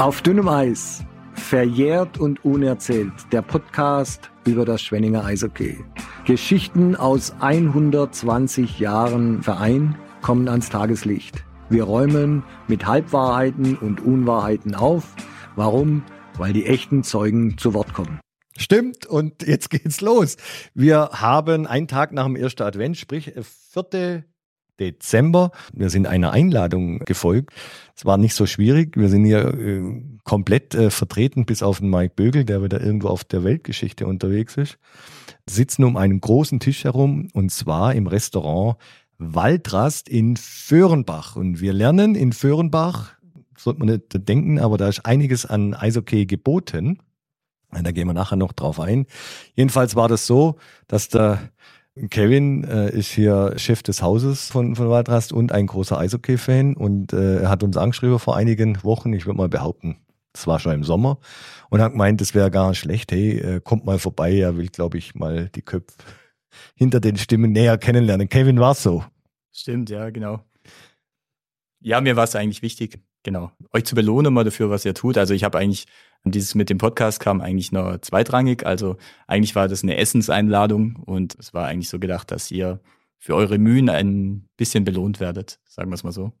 Auf dünnem Eis, verjährt und unerzählt, der Podcast über das Schwenninger Eishockey. Geschichten aus 120 Jahren Verein kommen ans Tageslicht. Wir räumen mit Halbwahrheiten und Unwahrheiten auf. Warum? Weil die echten Zeugen zu Wort kommen. Stimmt, und jetzt geht's los. Wir haben einen Tag nach dem ersten Advent, sprich 4. Dezember. Wir sind einer Einladung gefolgt. Es war nicht so schwierig. Wir sind hier äh, komplett äh, vertreten, bis auf den Mike Bögel, der wieder irgendwo auf der Weltgeschichte unterwegs ist. Sitzen um einen großen Tisch herum und zwar im Restaurant Waldrast in Föhrenbach. Und wir lernen in Föhrenbach, sollte man nicht denken, aber da ist einiges an Eishockey geboten. Da gehen wir nachher noch drauf ein. Jedenfalls war das so, dass der Kevin äh, ist hier Chef des Hauses von, von Waldrast und ein großer Eishockey-Fan und äh, er hat uns angeschrieben vor einigen Wochen, ich würde mal behaupten, das war schon im Sommer und hat gemeint, das wäre gar nicht schlecht, hey, äh, kommt mal vorbei, er will, glaube ich, mal die Köpfe hinter den Stimmen näher kennenlernen. Kevin war so. Stimmt, ja, genau. Ja, mir war es eigentlich wichtig, genau, euch zu belohnen mal dafür, was ihr tut. Also ich habe eigentlich und dieses mit dem Podcast kam eigentlich nur zweitrangig. Also eigentlich war das eine Essenseinladung und es war eigentlich so gedacht, dass ihr für eure Mühen ein bisschen belohnt werdet, sagen wir es mal so.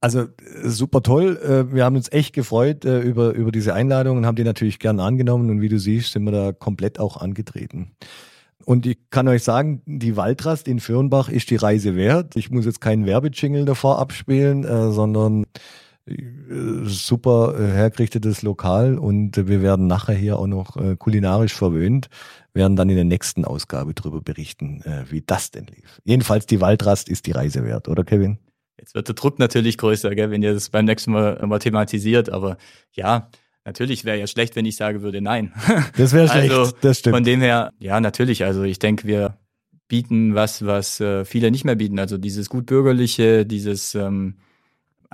Also äh, super toll. Äh, wir haben uns echt gefreut äh, über, über diese Einladung und haben die natürlich gern angenommen. Und wie du siehst, sind wir da komplett auch angetreten. Und ich kann euch sagen, die Waldrast in Fürnbach ist die Reise wert. Ich muss jetzt keinen Werbejingle davor abspielen, sondern super hergerichtetes Lokal und wir werden nachher hier auch noch kulinarisch verwöhnt, werden dann in der nächsten Ausgabe darüber berichten, wie das denn lief. Jedenfalls die Waldrast ist die Reise wert, oder Kevin? Jetzt wird der Druck natürlich größer, gell, wenn ihr das beim nächsten Mal, mal thematisiert, aber ja, natürlich wäre ja schlecht, wenn ich sagen würde, nein. Das wäre schlecht, also, das stimmt. Von dem her, ja, natürlich, also ich denke, wir bieten was, was äh, viele nicht mehr bieten, also dieses gut bürgerliche, dieses ähm,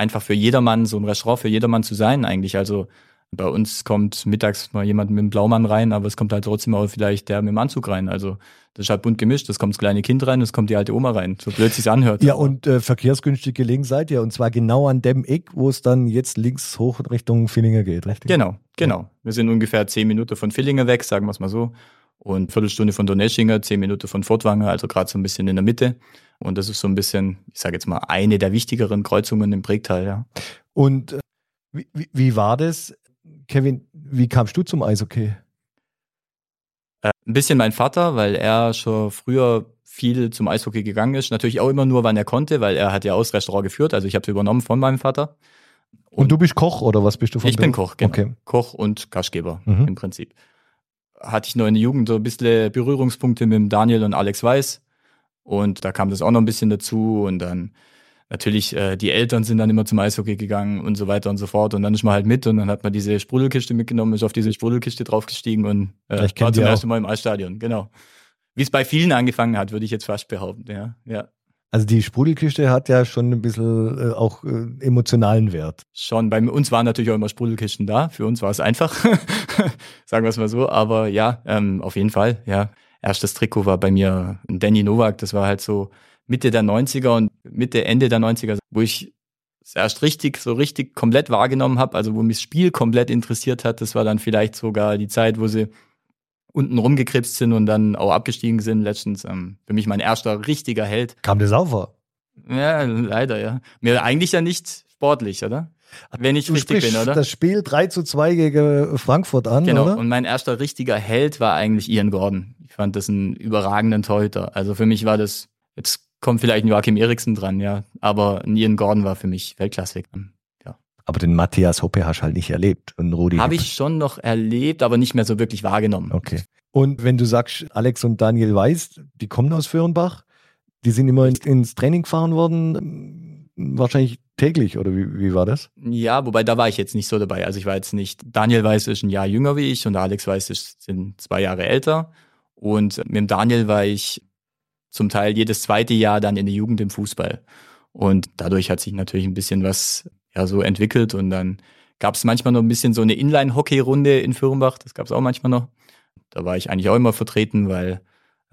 einfach für jedermann, so ein Restaurant für jedermann zu sein eigentlich. Also bei uns kommt mittags mal jemand mit dem Blaumann rein, aber es kommt halt trotzdem auch vielleicht der mit dem Anzug rein. Also das ist halt bunt gemischt. Das kommt das kleine Kind rein, es kommt die alte Oma rein. So blöd sich's anhört. Ja, und äh, verkehrsgünstig gelegen seid ihr. Und zwar genau an dem Eck, wo es dann jetzt links hoch Richtung Villingen geht, richtig? Genau, genau. Wir sind ungefähr zehn Minuten von Villingen weg, sagen wir es mal so. Und Viertelstunde von Donetschinger, zehn Minuten von Fortwanger, also gerade so ein bisschen in der Mitte. Und das ist so ein bisschen, ich sage jetzt mal, eine der wichtigeren Kreuzungen im Prägtal, ja. Und äh, wie, wie war das? Kevin, wie kamst du zum Eishockey? Äh, ein bisschen mein Vater, weil er schon früher viel zum Eishockey gegangen ist. Natürlich auch immer nur, wann er konnte, weil er hat ja auch das Restaurant geführt. Also ich habe es übernommen von meinem Vater. Und, und, du bist Koch oder was bist du von Ich bin Koch, genau. Okay. Koch und Gastgeber mhm. im Prinzip. Hatte ich noch in der Jugend so ein bisschen Berührungspunkte mit Daniel und Alex Weiß. Und da kam das auch noch ein bisschen dazu. Und dann natürlich, äh, die Eltern sind dann immer zum Eishockey gegangen und so weiter und so fort. Und dann ist man halt mit und dann hat man diese Sprudelkiste mitgenommen, ist auf diese Sprudelkiste draufgestiegen und äh, ich war zum ersten Mal im Eisstadion. Genau. Wie es bei vielen angefangen hat, würde ich jetzt fast behaupten, ja. ja. Also die Sprudelkiste hat ja schon ein bisschen äh, auch äh, emotionalen Wert. Schon, bei uns waren natürlich auch immer Sprudelkisten da. Für uns war es einfach, sagen wir es mal so. Aber ja, ähm, auf jeden Fall, ja. Erstes Trikot war bei mir ein Danny Novak. Das war halt so Mitte der 90er und Mitte, Ende der 90er, wo ich es erst richtig, so richtig komplett wahrgenommen habe, also wo mich das Spiel komplett interessiert hat. Das war dann vielleicht sogar die Zeit, wo sie unten rumgekrebst sind und dann auch abgestiegen sind letztens. Ähm, für mich mein erster richtiger Held. Kam der Saufer? Ja, leider, ja. Mir eigentlich ja nicht sportlich, oder? Wenn ich du richtig bin, oder? Das Spiel 3 zu 2 gegen Frankfurt an, genau. oder? Und mein erster richtiger Held war eigentlich Ian Gordon. Ich fand das einen überragenden Torhüter. Also für mich war das, jetzt kommt vielleicht ein Joachim Eriksen dran, ja. Aber Ian Gordon war für mich Weltklasse. Aber den Matthias Hoppe hast du halt nicht erlebt. Und Rudi. Habe ich schon noch erlebt, aber nicht mehr so wirklich wahrgenommen. Okay. Und wenn du sagst, Alex und Daniel Weiß, die kommen aus Föhrenbach, die sind immer ins Training gefahren worden, wahrscheinlich täglich, oder wie, wie war das? Ja, wobei da war ich jetzt nicht so dabei. Also ich war jetzt nicht, Daniel Weiß ist ein Jahr jünger wie ich und Alex Weiß ist, sind zwei Jahre älter. Und mit dem Daniel war ich zum Teil jedes zweite Jahr dann in der Jugend im Fußball. Und dadurch hat sich natürlich ein bisschen was ja so entwickelt und dann gab es manchmal noch ein bisschen so eine Inline-Hockey-Runde in Firmbach, das gab es auch manchmal noch. Da war ich eigentlich auch immer vertreten, weil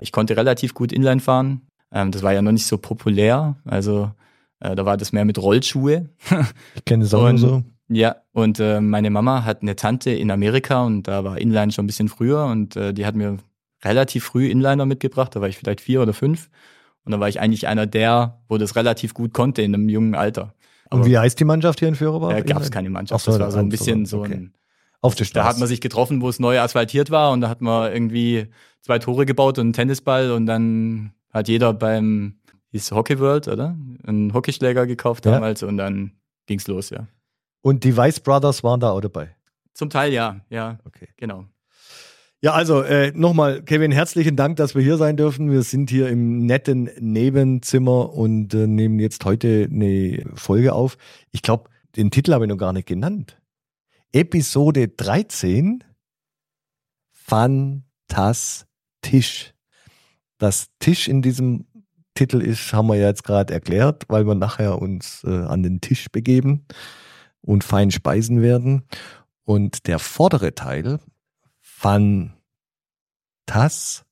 ich konnte relativ gut Inline fahren. Ähm, das war ja noch nicht so populär, also äh, da war das mehr mit Rollschuhe. Ich kenne es auch und, so. Ja, und äh, meine Mama hat eine Tante in Amerika und da war Inline schon ein bisschen früher und äh, die hat mir relativ früh Inliner mitgebracht, da war ich vielleicht vier oder fünf. Und da war ich eigentlich einer der, wo das relativ gut konnte in einem jungen Alter. Und wie heißt die Mannschaft hier in Führerbach? Da gab es keine Mannschaft. So, das war so ein bisschen so ein. Auf der Straße. Da hat man sich getroffen, wo es neu asphaltiert war und da hat man irgendwie zwei Tore gebaut und einen Tennisball und dann hat jeder beim hieß Hockey World, oder? Einen Hockeyschläger gekauft ja. damals und dann ging's los, ja. Und die Weiss Brothers waren da auch dabei? Zum Teil ja, ja. Okay. Genau. Ja, also äh, nochmal, Kevin, herzlichen Dank, dass wir hier sein dürfen. Wir sind hier im netten Nebenzimmer und äh, nehmen jetzt heute eine Folge auf. Ich glaube, den Titel habe ich noch gar nicht genannt. Episode 13. Fantastisch. Das Tisch in diesem Titel ist, haben wir ja jetzt gerade erklärt, weil wir nachher uns äh, an den Tisch begeben und fein speisen werden. Und der vordere Teil, fantastisch.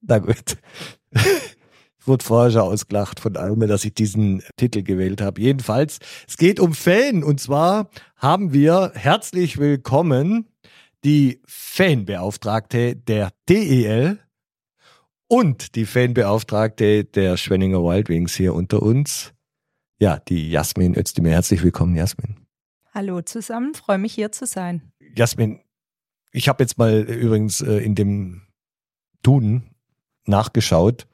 Na gut. Ich wurde vorher schon ausgelacht von Alme, dass ich diesen Titel gewählt habe. Jedenfalls, es geht um Fan. Und zwar haben wir herzlich willkommen die Fanbeauftragte der DEL und die Fanbeauftragte der Schwenninger Wild Wings hier unter uns. Ja, die Jasmin Özdemir. Herzlich willkommen, Jasmin. Hallo zusammen, freue mich hier zu sein. Jasmin, ich habe jetzt mal übrigens äh, in dem Duden nachgeschaut,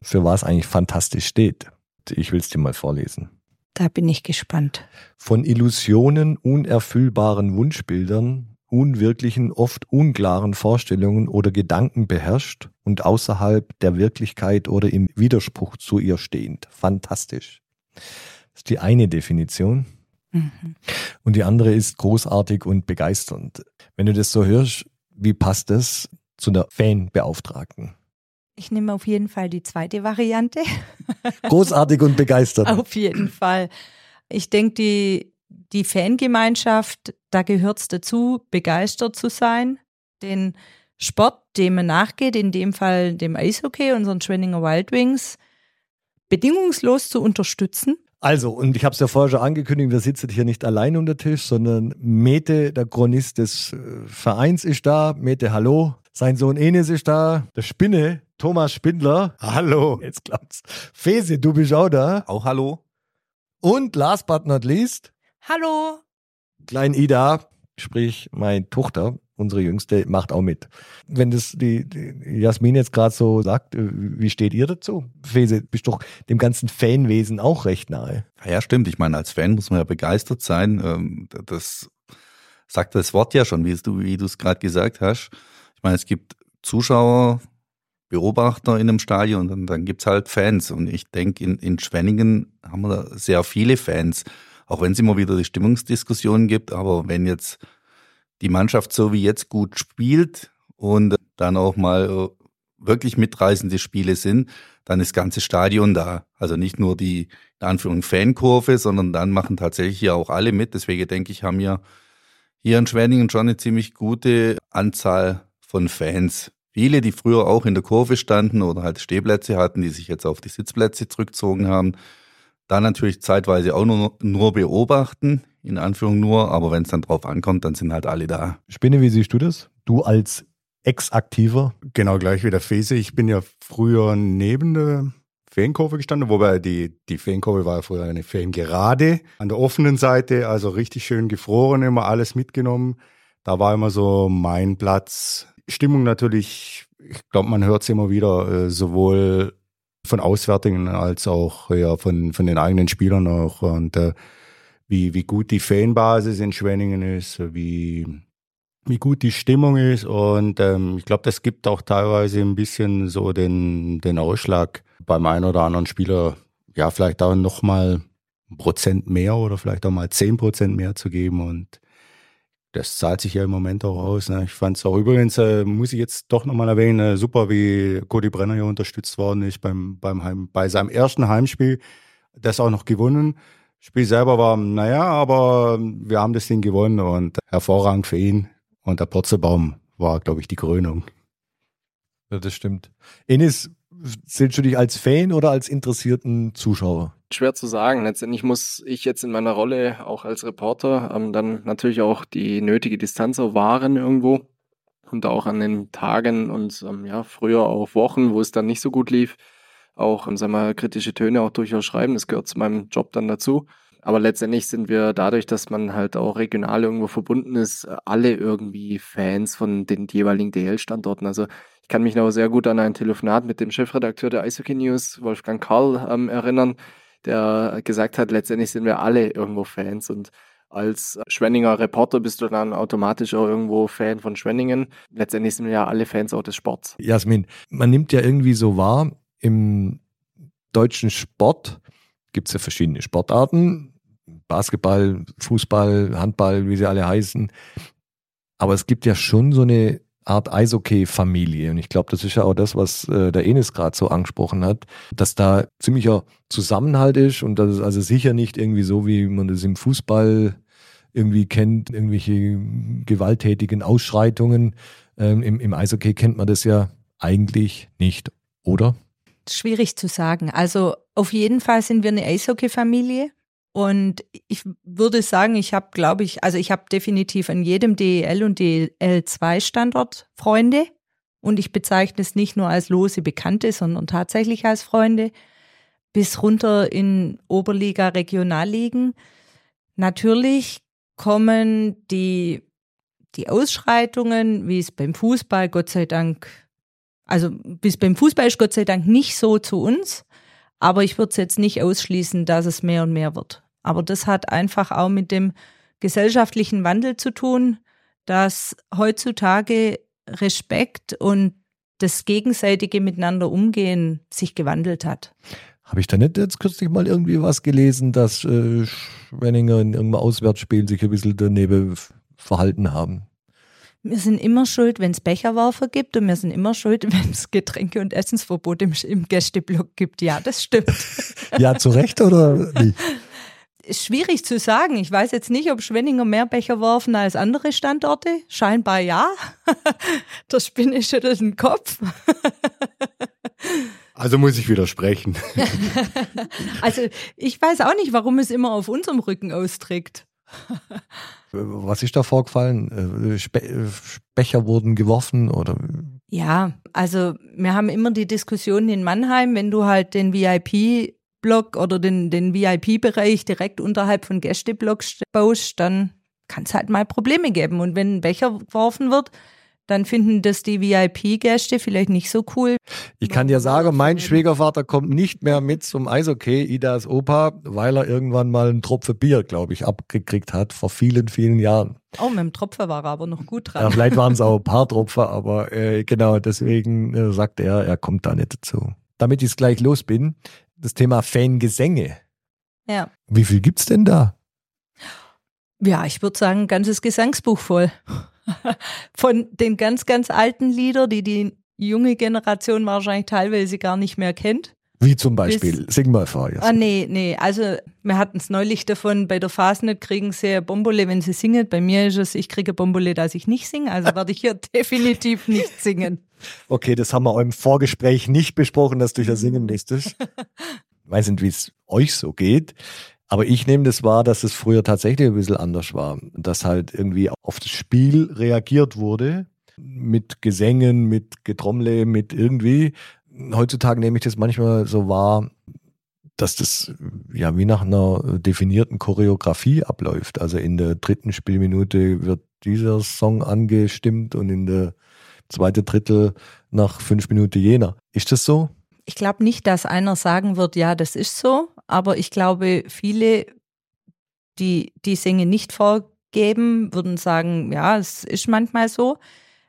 für was eigentlich fantastisch steht. Ich will es dir mal vorlesen. Da bin ich gespannt. Von Illusionen, unerfüllbaren Wunschbildern, unwirklichen, oft unklaren Vorstellungen oder Gedanken beherrscht und außerhalb der Wirklichkeit oder im Widerspruch zu ihr stehend. Fantastisch. Das ist die eine Definition. Mhm. Und die andere ist großartig und begeisternd. Wenn du das so hörst, wie passt das zu einer Fanbeauftragten? Ich nehme auf jeden Fall die zweite Variante. Großartig und begeistert. auf jeden Fall. Ich denke, die, die Fangemeinschaft, da gehört es dazu, begeistert zu sein, den Sport, dem man nachgeht, in dem Fall dem Eishockey, unseren Schwenninger Wild Wings, bedingungslos zu unterstützen also, und ich habe es ja vorher schon angekündigt, wir sitzen hier nicht allein um den Tisch, sondern Mete, der Chronist des äh, Vereins, ist da. Mete, hallo. Sein Sohn Enes ist da. Der Spinne, Thomas Spindler. Hallo. Jetzt klappt's. Fese, du bist auch da. Auch hallo. Und last but not least. Hallo. Klein Ida, sprich meine Tochter, unsere Jüngste, macht auch mit. Wenn das die, die Jasmin jetzt gerade so sagt, äh, wie steht ihr dazu? Fese, bist doch dem ganzen Fanwesen auch recht nahe. Ja, stimmt. Ich meine, als Fan muss man ja begeistert sein. Ähm, das sagt das Wort ja schon, wie du wie es gerade gesagt hast. Ich meine, es gibt Zuschauer, Beobachter in einem Stadion und dann, dann gibt es halt Fans. Und ich denke, in, in Schwenningen haben wir da sehr viele Fans, auch wenn es immer wieder die Stimmungsdiskussionen gibt. Aber wenn jetzt die Mannschaft so wie jetzt gut spielt und dann auch mal äh, wirklich mitreißende Spiele sind, dann ist das ganze Stadion da. Also nicht nur die in Anführung Fankurve, sondern dann machen tatsächlich ja auch alle mit. Deswegen denke ich, haben wir hier in Schwenningen schon eine ziemlich gute Anzahl von Fans. Viele, die früher auch in der Kurve standen oder halt Stehplätze hatten, die sich jetzt auf die Sitzplätze zurückgezogen haben. Dann natürlich zeitweise auch nur, nur beobachten, in Anführung nur, aber wenn es dann drauf ankommt, dann sind halt alle da. Spinne, wie siehst du das? Du als Ex-Aktiver? Genau gleich wie der Fese. Ich bin ja früher neben der Feenkurve gestanden, wobei die, die Feenkurve war ja früher eine Feengerade an der offenen Seite, also richtig schön gefroren, immer alles mitgenommen. Da war immer so mein Platz. Stimmung natürlich, ich glaube, man hört es immer wieder, äh, sowohl von Auswärtigen als auch ja, von, von den eigenen Spielern auch. Und äh, wie, wie gut die Fanbasis in Schwenningen ist, wie, wie gut die Stimmung ist. Und ähm, ich glaube, das gibt auch teilweise ein bisschen so den, den Ausschlag beim einen oder anderen Spieler, ja, vielleicht auch nochmal ein Prozent mehr oder vielleicht auch mal zehn Prozent mehr zu geben. Und das zahlt sich ja im Moment auch aus. Ne? Ich fand es auch übrigens, äh, muss ich jetzt doch nochmal erwähnen, äh, super, wie Cody Brenner hier unterstützt worden ist beim, beim Heim, bei seinem ersten Heimspiel. Das auch noch gewonnen. Spiel selber war, naja, aber wir haben das Ding gewonnen und hervorragend für ihn. Und der Purzelbaum war, glaube ich, die Krönung. Ja, das stimmt. Enis, zählst du dich als Fan oder als interessierten Zuschauer? Schwer zu sagen. Letztendlich muss ich jetzt in meiner Rolle auch als Reporter ähm, dann natürlich auch die nötige Distanz auch wahren irgendwo. Und auch an den Tagen und ähm, ja, früher auch Wochen, wo es dann nicht so gut lief, auch, ähm, sagen wir kritische Töne auch durchaus schreiben. Das gehört zu meinem Job dann dazu. Aber letztendlich sind wir dadurch, dass man halt auch regional irgendwo verbunden ist, alle irgendwie Fans von den jeweiligen DL-Standorten. Also ich kann mich noch sehr gut an ein Telefonat mit dem Chefredakteur der Eishockey News, Wolfgang Karl, ähm, erinnern, der gesagt hat, letztendlich sind wir alle irgendwo Fans und als Schwenninger Reporter bist du dann automatisch auch irgendwo Fan von Schwenningen. Letztendlich sind wir ja alle Fans auch des Sports. Jasmin, man nimmt ja irgendwie so wahr, im deutschen Sport gibt es ja verschiedene Sportarten. Basketball, Fußball, Handball, wie sie alle heißen. Aber es gibt ja schon so eine Art Eishockey-Familie. Und ich glaube, das ist ja auch das, was äh, der Enes gerade so angesprochen hat, dass da ziemlicher Zusammenhalt ist und das ist also sicher nicht irgendwie so, wie man das im Fußball irgendwie kennt, irgendwelche gewalttätigen Ausschreitungen. Ähm, im, Im Eishockey kennt man das ja eigentlich nicht, oder? Schwierig zu sagen. Also auf jeden Fall sind wir eine Eishockey-Familie. Und ich würde sagen, ich habe, glaube ich, also ich habe definitiv an jedem DEL und DEL2-Standort Freunde. Und ich bezeichne es nicht nur als lose Bekannte, sondern tatsächlich als Freunde. Bis runter in Oberliga, Regionalligen. Natürlich kommen die, die Ausschreitungen, wie es beim Fußball Gott sei Dank, also bis beim Fußball ist Gott sei Dank nicht so zu uns. Aber ich würde es jetzt nicht ausschließen, dass es mehr und mehr wird. Aber das hat einfach auch mit dem gesellschaftlichen Wandel zu tun, dass heutzutage Respekt und das gegenseitige Miteinander umgehen sich gewandelt hat. Habe ich da nicht jetzt kürzlich mal irgendwie was gelesen, dass äh, Schwenninger in irgendeinem Auswärtsspiel sich ein bisschen daneben verhalten haben? Wir sind immer schuld, wenn es Becherwerfer gibt und wir sind immer schuld, wenn es Getränke- und Essensverbot im, im Gästeblock gibt. Ja, das stimmt. ja, zu Recht oder nicht? Ist schwierig zu sagen. Ich weiß jetzt nicht, ob Schwenninger mehr Becher werfen als andere Standorte. Scheinbar ja. Der Spinne schüttelt den Kopf. Also muss ich widersprechen. also ich weiß auch nicht, warum es immer auf unserem Rücken austrägt. Was ist da vorgefallen? Äh, Spe Becher wurden geworfen oder? Ja, also wir haben immer die Diskussion in Mannheim, wenn du halt den VIP-Block oder den, den VIP-Bereich direkt unterhalb von Gästeblocks baust, dann kann es halt mal Probleme geben. Und wenn ein Becher geworfen wird, dann finden das die VIP-Gäste vielleicht nicht so cool. Ich kann dir sagen, mein Schwiegervater kommt nicht mehr mit zum Eishockey, Idas Opa, weil er irgendwann mal einen Tropfen Bier, glaube ich, abgekriegt hat vor vielen, vielen Jahren. Oh, mit dem Tropfen war er aber noch gut dran. Ja, vielleicht waren es auch ein paar Tropfen, aber äh, genau, deswegen äh, sagt er, er kommt da nicht dazu. Damit ich gleich los bin, das Thema Fangesänge. Ja. Wie viel gibt's denn da? Ja, ich würde sagen, ein ganzes Gesangsbuch voll. Von den ganz, ganz alten Liedern, die die junge Generation wahrscheinlich teilweise gar nicht mehr kennt. Wie zum Beispiel, Bis, sing mal vor. Jetzt. Ah, nee, nee, also wir hatten es neulich davon, bei der Fasnet kriegen sie Bombole, wenn sie singen. Bei mir ist es, ich kriege Bombole, dass ich nicht singe, also werde ich hier definitiv nicht singen. Okay, das haben wir auch im Vorgespräch nicht besprochen, dass du ja singen nächstes. Weiß nicht, wie es euch so geht. Aber ich nehme das wahr, dass es früher tatsächlich ein bisschen anders war. Dass halt irgendwie auf das Spiel reagiert wurde. Mit Gesängen, mit Getrommle, mit irgendwie. Heutzutage nehme ich das manchmal so wahr, dass das ja wie nach einer definierten Choreografie abläuft. Also in der dritten Spielminute wird dieser Song angestimmt und in der zweite Drittel nach fünf Minuten jener. Ist das so? Ich glaube nicht, dass einer sagen wird, ja, das ist so, aber ich glaube, viele, die die Sänger nicht vorgeben, würden sagen, ja, es ist manchmal so.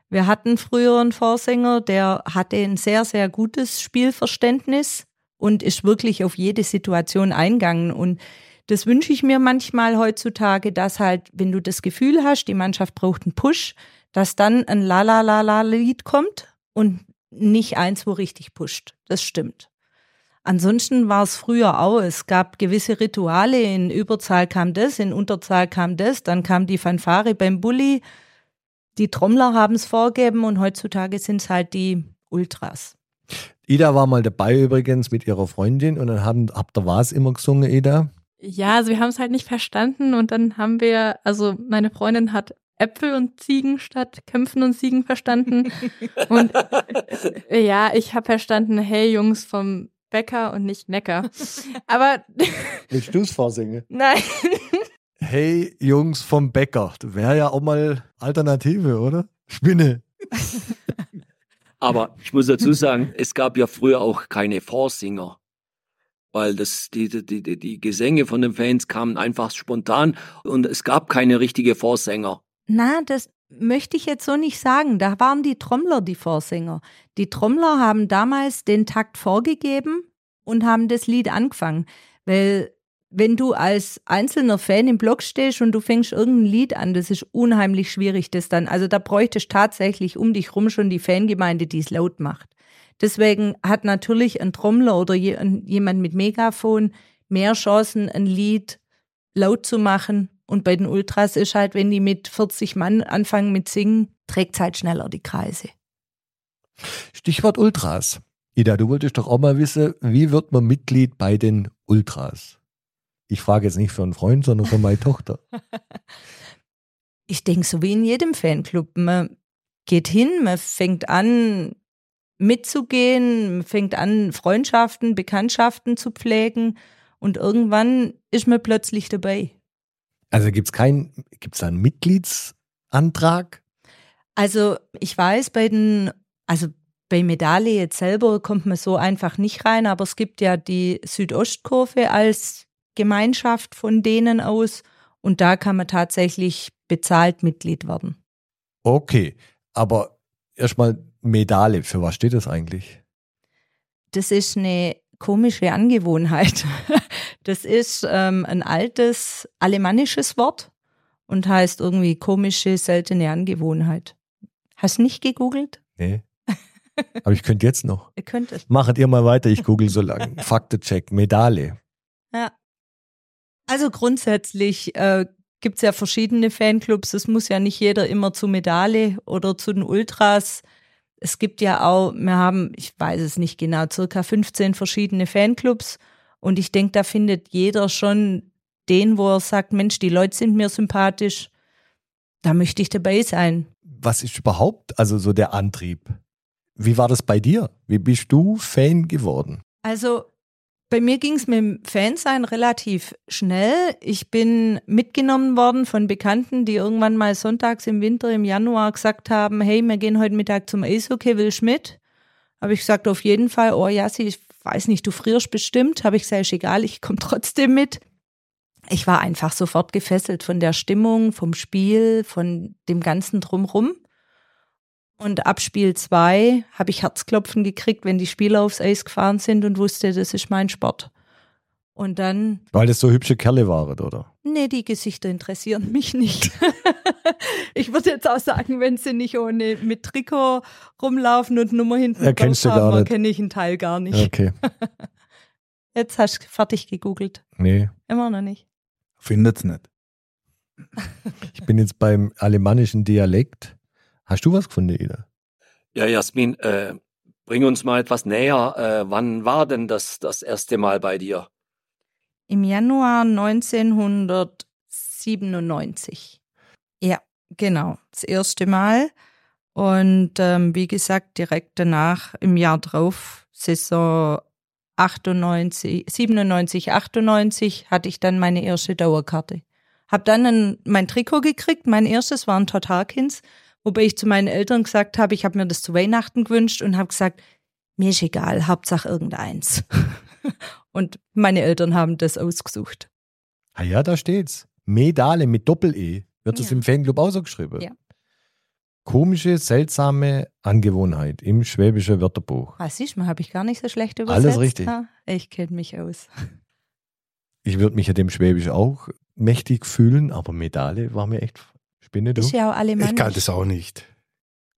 Wir hatten früher einen Vorsänger, der hatte ein sehr, sehr gutes Spielverständnis und ist wirklich auf jede Situation eingegangen. Und das wünsche ich mir manchmal heutzutage, dass halt, wenn du das Gefühl hast, die Mannschaft braucht einen Push, dass dann ein La-La-La-La-Lied kommt und nicht eins, wo richtig pusht. Das stimmt. Ansonsten war es früher auch. Es gab gewisse Rituale. In Überzahl kam das, in Unterzahl kam das, dann kam die Fanfare beim Bulli. Die Trommler haben es vorgegeben und heutzutage sind es halt die Ultras. Ida war mal dabei übrigens mit ihrer Freundin und dann haben, habt ihr was immer gesungen, Ida? Ja, also wir haben es halt nicht verstanden und dann haben wir, also meine Freundin hat Äpfel und Ziegen statt Kämpfen und Siegen verstanden. und ja, ich habe verstanden, hey Jungs vom Bäcker und nicht Necker. Aber Willst du es vorsingen? nein. Hey Jungs vom Bäcker, das wäre ja auch mal Alternative, oder? Spinne. Aber ich muss dazu sagen, es gab ja früher auch keine Vorsinger. Weil das, die, die, die, die Gesänge von den Fans kamen einfach spontan und es gab keine richtige Vorsänger. Na, das möchte ich jetzt so nicht sagen. Da waren die Trommler die Vorsänger. Die Trommler haben damals den Takt vorgegeben und haben das Lied angefangen. Weil wenn du als einzelner Fan im Block stehst und du fängst irgendein Lied an, das ist unheimlich schwierig, das dann. Also da bräuchtest tatsächlich um dich rum schon die Fangemeinde, die es laut macht. Deswegen hat natürlich ein Trommler oder jemand mit Megafon mehr Chancen, ein Lied laut zu machen. Und bei den Ultras ist halt, wenn die mit 40 Mann anfangen mit Singen, trägt halt schneller die Kreise. Stichwort Ultras. Ida, du wolltest doch auch mal wissen, wie wird man Mitglied bei den Ultras? Ich frage jetzt nicht für einen Freund, sondern für meine Tochter. Ich denke, so wie in jedem Fanclub. Man geht hin, man fängt an mitzugehen, man fängt an Freundschaften, Bekanntschaften zu pflegen und irgendwann ist man plötzlich dabei. Also gibt es kein, gibt es einen Mitgliedsantrag? Also ich weiß, bei den, also bei Medaille jetzt selber kommt man so einfach nicht rein, aber es gibt ja die Südostkurve als Gemeinschaft von denen aus und da kann man tatsächlich bezahlt Mitglied werden. Okay, aber erstmal Medaille, für was steht das eigentlich? Das ist eine komische Angewohnheit. Das ist ähm, ein altes alemannisches Wort und heißt irgendwie komische, seltene Angewohnheit. Hast du nicht gegoogelt? Nee. Aber ich könnte jetzt noch. Ihr könnt es. Machet ihr mal weiter, ich google so lange. Faktencheck, Medaille. Ja. Also grundsätzlich äh, gibt es ja verschiedene Fanclubs. Es muss ja nicht jeder immer zu Medaille oder zu den Ultras. Es gibt ja auch, wir haben, ich weiß es nicht genau, circa 15 verschiedene Fanclubs. Und ich denke, da findet jeder schon den, wo er sagt, Mensch, die Leute sind mir sympathisch. Da möchte ich dabei sein. Was ist überhaupt also so der Antrieb? Wie war das bei dir? Wie bist du Fan geworden? Also bei mir ging es mit dem Fansein relativ schnell. Ich bin mitgenommen worden von Bekannten, die irgendwann mal sonntags im Winter im Januar gesagt haben, hey, wir gehen heute Mittag zum Eishockey, willst mit? Habe ich gesagt, auf jeden Fall, oh ja, sie, ich weiß nicht, du frierst bestimmt. Habe ich gesagt, ist egal, ich komme trotzdem mit. Ich war einfach sofort gefesselt von der Stimmung, vom Spiel, von dem ganzen Drumrum. Und ab Spiel zwei habe ich Herzklopfen gekriegt, wenn die Spieler aufs Eis gefahren sind und wusste, das ist mein Sport. Und dann, Weil das so hübsche Kerle waren, oder? Nee, die Gesichter interessieren mich nicht. ich würde jetzt auch sagen, wenn sie nicht ohne mit Trikot rumlaufen und Nummer hinten Erkennst drauf haben, nicht. kenne ich einen Teil gar nicht. Okay. Jetzt hast du fertig gegoogelt. Nee. Immer noch nicht. Findet's nicht. Ich bin jetzt beim alemannischen Dialekt. Hast du was gefunden, Ida? Ja, Jasmin, äh, bring uns mal etwas näher. Äh, wann war denn das das erste Mal bei dir? Im Januar 1997. Ja, genau. Das erste Mal. Und ähm, wie gesagt, direkt danach, im Jahr drauf, Saison 98, 97, 98, hatte ich dann meine erste Dauerkarte. Hab dann ein, mein Trikot gekriegt. Mein erstes war ein Totarkins, wobei ich zu meinen Eltern gesagt habe, ich habe mir das zu Weihnachten gewünscht und habe gesagt, mir ist egal, Hauptsache irgendeins. und meine Eltern haben das ausgesucht. Ah ja, da steht's. Medale mit Doppel-E. Wird es Ja. im Fanclub auch so geschrieben? Ja. Komische, seltsame Angewohnheit im schwäbischen Wörterbuch. Ah, siehst du, habe ich gar nicht so schlecht übersetzt. Alles richtig. ha? Ich kenne mich aus. Ich würde mich ja dem Schwäbisch auch mächtig fühlen, aber Medale war mir echt Spinne, du. Ist ja auch Ich alemannisch. kann das auch nicht.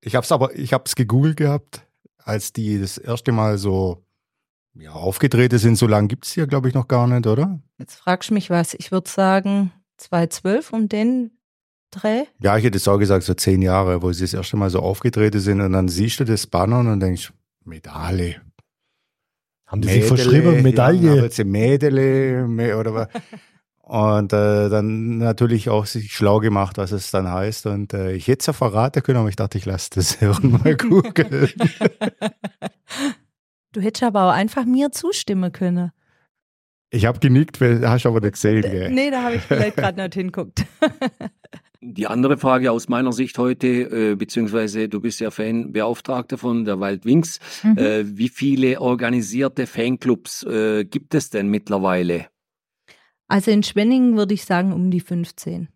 Ich habe es aber, ich habe es gegoogelt gehabt, als die das erste Mal so ja, aufgetreten sind. So lange gibt es hier, glaube ich, noch gar nicht, oder? Jetzt fragst du mich was. Ich würde sagen 2012 um den Dreh. Ja, ich hätte es auch gesagt, so zehn Jahre, wo sie das erste Mal so aufgetreten sind und dann siehst du das Banner und dann denkst, Medaille. Haben die sich verschrieben, Medaille? Ja, jetzt Mädele oder was. Und äh, dann natürlich auch sich schlau gemacht, was es dann heißt. Und äh, ich hätte es ja verraten können, aber ich dachte, ich lasse das irgendwann googeln. Du hättest aber auch einfach mir zustimmen können. Ich habe genickt, weil hast du aber nicht gesehen. Gell? Nee, da habe ich vielleicht gerade nicht hinguckt. Die andere Frage aus meiner Sicht heute, äh, beziehungsweise du bist ja Fanbeauftragter von der Wild Wings. Mhm. Äh, wie viele organisierte Fanclubs äh, gibt es denn mittlerweile? Also in Schwenningen würde ich sagen um die 15.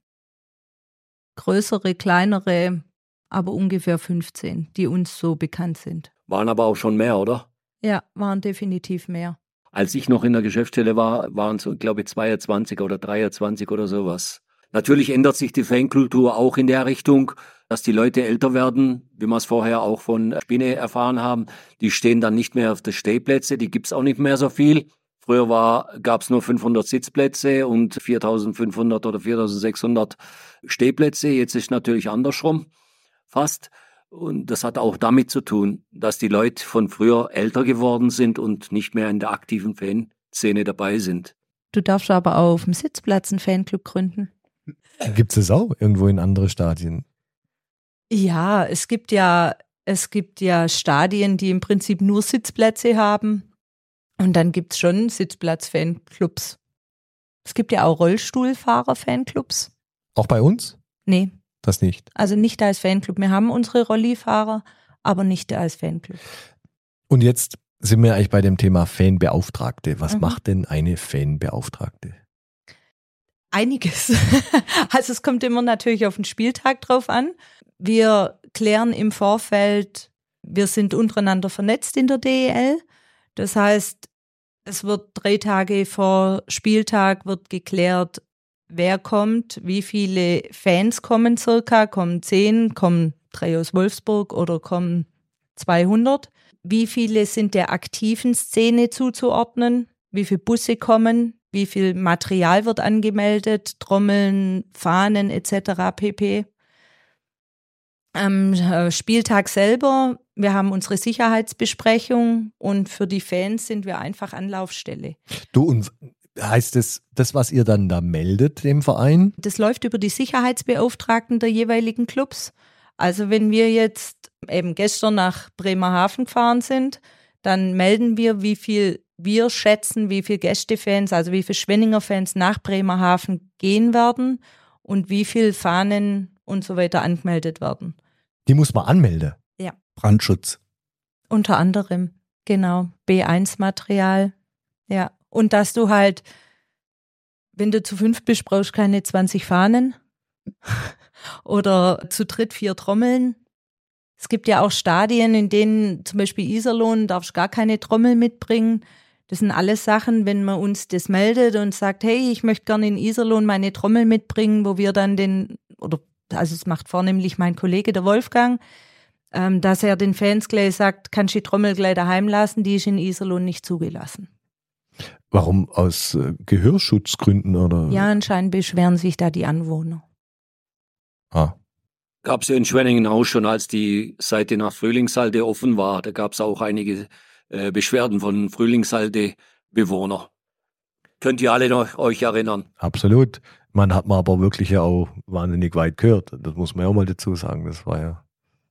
Größere, kleinere, aber ungefähr 15, die uns so bekannt sind. Waren aber auch schon mehr, oder? Ja, waren definitiv mehr. Als ich noch in der Geschäftsstelle war, waren es, glaube ich, 22 oder 23 oder sowas. Natürlich ändert sich die Fankultur auch in der Richtung, dass die Leute älter werden, wie wir es vorher auch von Spinne erfahren haben. Die stehen dann nicht mehr auf der Stehplätze, die gibt's auch nicht mehr so viel. Früher war, gab's nur 500 Sitzplätze und 4500 oder 4600 Stehplätze. Jetzt ist natürlich andersrum, fast. Und das hat auch damit zu tun, dass die Leute von früher älter geworden sind und nicht mehr in der aktiven Fanszene dabei sind. Du darfst aber auch auf dem Sitzplatz einen Fanclub gründen. Gibt es das auch irgendwo in andere Stadien? Ja, es gibt ja, es gibt ja Stadien, die im Prinzip nur Sitzplätze haben. Und dann gibt es schon Sitzplatz-Fanclubs. Es gibt ja auch Rollstuhlfahrer-Fanclubs. Auch bei uns? Nee, Das nicht. also nicht als Fanclub. Wir haben unsere Rollifahrer, aber nicht als Fanclub. Und jetzt sind wir eigentlich bei dem Thema Fanbeauftragte. Was Mhm. macht denn eine Fanbeauftragte? Einiges. Also es kommt immer natürlich auf den Spieltag drauf an. Wir klären im Vorfeld, wir sind untereinander vernetzt in der DEL. Das heißt, es wird drei Tage vor Spieltag wird geklärt, wer kommt, wie viele Fans kommen circa, kommen zehn, kommen drei aus Wolfsburg oder kommen 200. Wie viele sind der aktiven Szene zuzuordnen? Wie viele Busse kommen? Wie viel Material wird angemeldet? Trommeln, Fahnen etc. pp. Am äh, Spieltag selber, wir haben unsere Sicherheitsbesprechung und für die Fans sind wir einfach Anlaufstelle. Du, und heißt es, das, was ihr dann da meldet dem Verein? Das läuft über die Sicherheitsbeauftragten der jeweiligen Clubs. Also wenn wir jetzt eben gestern nach Bremerhaven gefahren sind, dann melden wir, wie viel wir schätzen, wie viel Gästefans, also wie viele Schwenninger Fans nach Bremerhaven gehen werden und wie viel Fahnen und so weiter angemeldet werden. Die muss man anmelden. Brandschutz. Unter anderem, genau, B1-Material. Ja. Und dass du halt, wenn du zu fünf bist, brauchst keine 20 Fahnen. Oder zu dritt vier Trommeln. Es gibt ja auch Stadien, in denen zum Beispiel Iserlohn darfst gar keine Trommel mitbringen. Das sind alles Sachen, wenn man uns das meldet und sagt, hey, ich möchte gerne in Iserlohn meine Trommel mitbringen, wo wir dann den, oder also es macht vornehmlich mein Kollege, der Wolfgang, ähm, dass er den Fans gleich sagt, kannst du die Trommel gleich daheim lassen, die ist in Iserlohn nicht zugelassen. Warum? Aus äh, Gehörschutzgründen oder? Ja, anscheinend beschweren sich da die Anwohner. Ah. Gab es ja in Schwenningen auch schon, als die Seite nach Frühlingshalde offen war. Da gab es auch einige äh, Beschwerden von Frühlingshalde-Bewohnern. Könnt ihr alle noch euch erinnern? Absolut. Man hat man aber wirklich ja auch wahnsinnig weit gehört. Das muss man ja auch mal dazu sagen. Das war ja,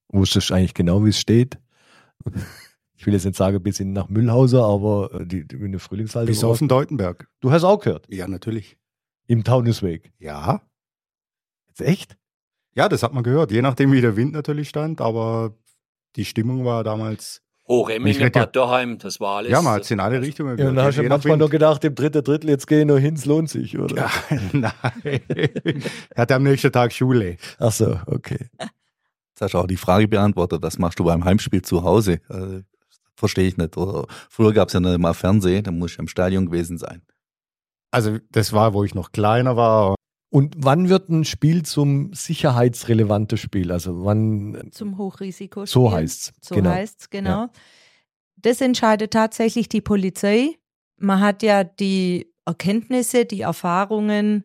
wusstest eigentlich genau, wie es steht. Ich will jetzt nicht sagen, bis in nach Mühlhauser, aber äh, die, die in der Frühlingshalle. Bis auf den Deutenberg. Du hast auch gehört. Ja, natürlich. Im Taunusweg. Ja. Jetzt echt? Ja, das hat man gehört. Je nachdem, wie der Wind natürlich stand, aber die Stimmung war damals. Ja- Bad Dörheim, das war alles. Ja, man hat es in alle Richtungen Ja, und gehört. da hast du manchmal Wind. noch gedacht, im dritten Drittel, jetzt geh nur hin, es lohnt sich, oder? Ja, nein. er hatte am nächsten Tag Schule. Ach so, okay. Jetzt hast du auch die Frage beantwortet, was machst du beim Heimspiel zu Hause? Äh, Verstehe ich nicht. Oder früher gab es ja nicht mal Fernsehen, da muss ich im Stadion gewesen sein. Also, das war, wo ich noch kleiner war. Und wann wird ein Spiel zum sicherheitsrelevanten Spiel? Also wann, Zum Hochrisikospiel. so heißt's. So genau. heißt's, genau. Das entscheidet tatsächlich die Polizei. Man hat ja die Erkenntnisse, die Erfahrungen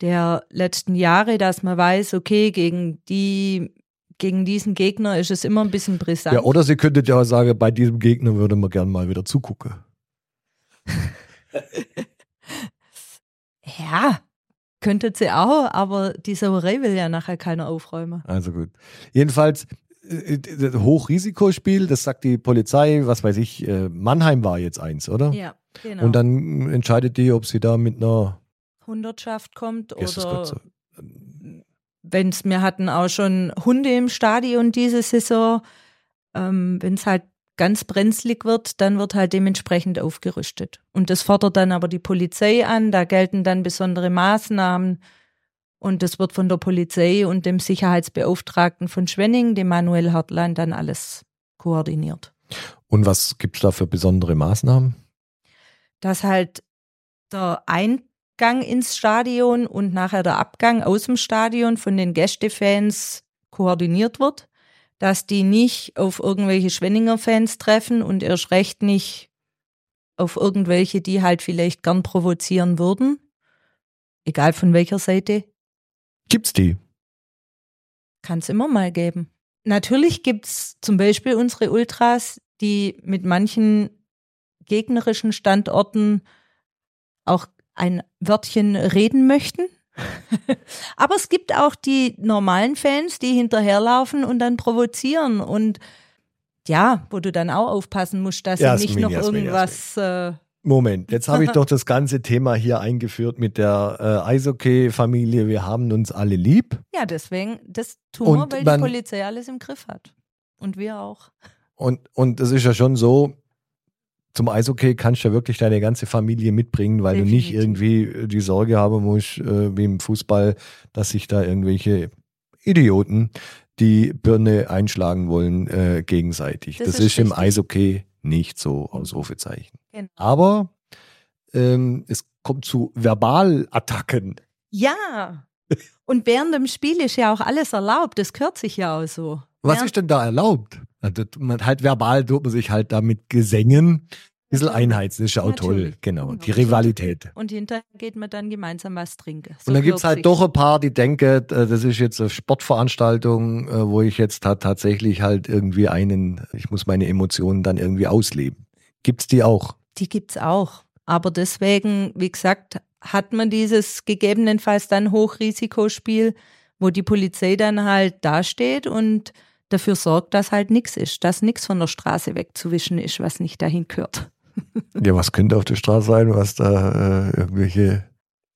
der letzten Jahre, dass man weiß, okay, gegen die, gegen diesen Gegner ist es immer ein bisschen brisant. Ja, oder sie könntet ja sagen, bei diesem Gegner würde man gern mal wieder zugucken. ja, könnte sie auch, aber die Sauerei will ja nachher keiner aufräumen. Also gut. Jedenfalls äh, äh, Hochrisikospiel, das sagt die Polizei, was weiß ich, äh, Mannheim war jetzt eins, oder? Ja, genau. Und dann entscheidet die, ob sie da mit einer Hundertschaft kommt oder so- wenn es, wir hatten auch schon Hunde im Stadion diese Saison. Ähm, wenn es halt ganz brenzlig wird, dann wird halt dementsprechend aufgerüstet. Und das fordert dann aber die Polizei an, da gelten dann besondere Maßnahmen. Und das wird von der Polizei und dem Sicherheitsbeauftragten von Schwenning, dem Manuel Hartlein, dann alles koordiniert. Und was gibt es da für besondere Maßnahmen? dass halt der Eingang ins Stadion und nachher der Abgang aus dem Stadion von den Gästefans koordiniert wird, dass die nicht auf irgendwelche Schwenninger Fans treffen und erst recht nicht auf irgendwelche, die halt vielleicht gern provozieren würden, egal von welcher Seite, Gibt's die? kann es immer mal geben. Natürlich gibt's zum Beispiel unsere Ultras, die mit manchen gegnerischen Standorten auch ein Wörtchen reden möchten. Aber es gibt auch die normalen Fans, die hinterherlaufen und dann provozieren und ja, wo du dann auch aufpassen musst, dass Jasmin, sie nicht noch Jasmin, irgendwas äh, Moment, jetzt habe ich doch das ganze Thema hier eingeführt mit der äh, Eishockey-Familie. Wir haben uns alle lieb. Ja, deswegen, das tun wir, weil man- die Polizei alles im Griff hat. Und wir auch. Und, und es ist ja schon so, zum Eishockey kannst du ja wirklich deine ganze Familie mitbringen, weil du nicht Definitiv. irgendwie die Sorge haben musst, äh, wie im Fußball, dass sich da irgendwelche Idioten die Birne einschlagen wollen äh, gegenseitig. Das, Das ist, ist im. Eishockey nicht so, Ausrufezeichen. Genau. Aber ähm, es kommt zu Verbalattacken. Ja. Und während dem Spiel ist ja auch alles erlaubt. Das gehört sich ja auch so. Was Während- ist denn da erlaubt? Also, man, halt verbal tut man sich halt da mit Gesängen bisschen einheizen. Das ist ja auch toll. Genau. Die Rivalität. Und hinterher geht man dann gemeinsam was trinken. So Und dann gibt's gehört halt doch ein paar, die denken, äh, das ist jetzt eine Sportveranstaltung, äh, wo ich jetzt ta- tatsächlich halt irgendwie einen, ich muss meine Emotionen dann irgendwie ausleben. Gibt's die auch? Die gibt's auch. Aber deswegen, wie gesagt, hat man dieses gegebenenfalls dann Hochrisikospiel, wo die Polizei dann halt dasteht und dafür sorgt, dass halt nichts ist, dass nichts von der Straße wegzuwischen ist, was nicht dahin gehört. Ja, was könnte auf der Straße sein, was da äh, irgendwelche.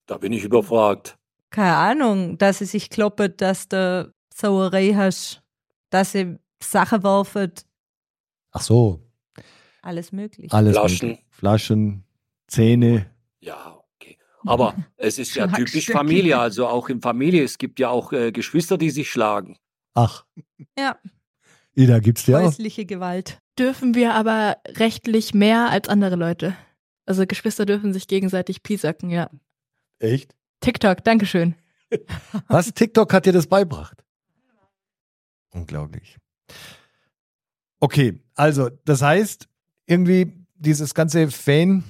Da bin ich überfragt. Keine Ahnung, dass sie sich kloppen, dass du Sauerei hast, dass sie Sachen werfen, Ach so, alles möglich. alles. Flaschen. mögliche. Flaschen, Zähne. Ja, okay. Aber es ist ja typisch. Familie, also auch in Familie. Es gibt ja auch äh, Geschwister, die sich schlagen. Ach, Ja, Ida, gibt's die auch? häusliche Gewalt. Dürfen wir aber rechtlich mehr als andere Leute. Also Geschwister dürfen sich gegenseitig piesacken, ja. Echt? TikTok, Dankeschön. Was? TikTok hat dir das beibracht? Unglaublich. Okay, also das heißt, irgendwie dieses ganze Fan,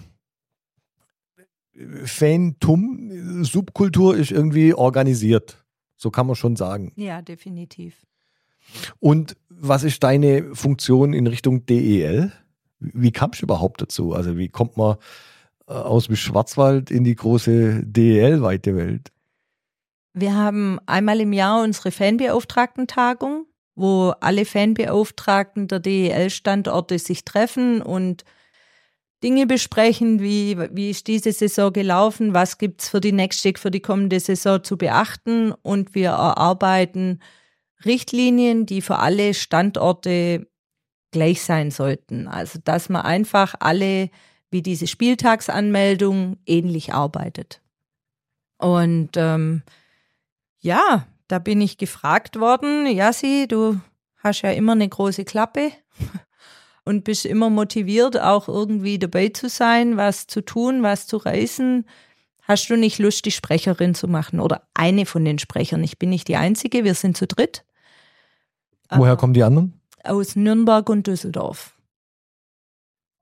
Fantum, Subkultur ist irgendwie organisiert. So kann man schon sagen. Ja, definitiv. Und was ist deine Funktion in Richtung DEL? Wie kamst du überhaupt dazu? Also wie kommt man äh, aus dem Schwarzwald in die große DEL-weite Welt? Wir haben einmal im Jahr unsere Fanbeauftragten-Tagung, wo alle Fanbeauftragten der DEL-Standorte sich treffen und Dinge besprechen, wie, wie ist diese Saison gelaufen, was gibt's für die nächste, für die kommende Saison zu beachten und wir erarbeiten Richtlinien, die für alle Standorte gleich sein sollten. Also, dass man einfach alle, wie diese Spieltagsanmeldung, ähnlich arbeitet. Und ähm, ja, da bin ich gefragt worden, Jassi, du hast ja immer eine große Klappe und bist immer motiviert, auch irgendwie dabei zu sein, was zu tun, was zu reißen. Hast du nicht Lust, die Sprecherin zu machen oder eine von den Sprechern? Ich bin nicht die Einzige, wir sind zu dritt. Woher Aber- kommen die anderen? aus Nürnberg und Düsseldorf.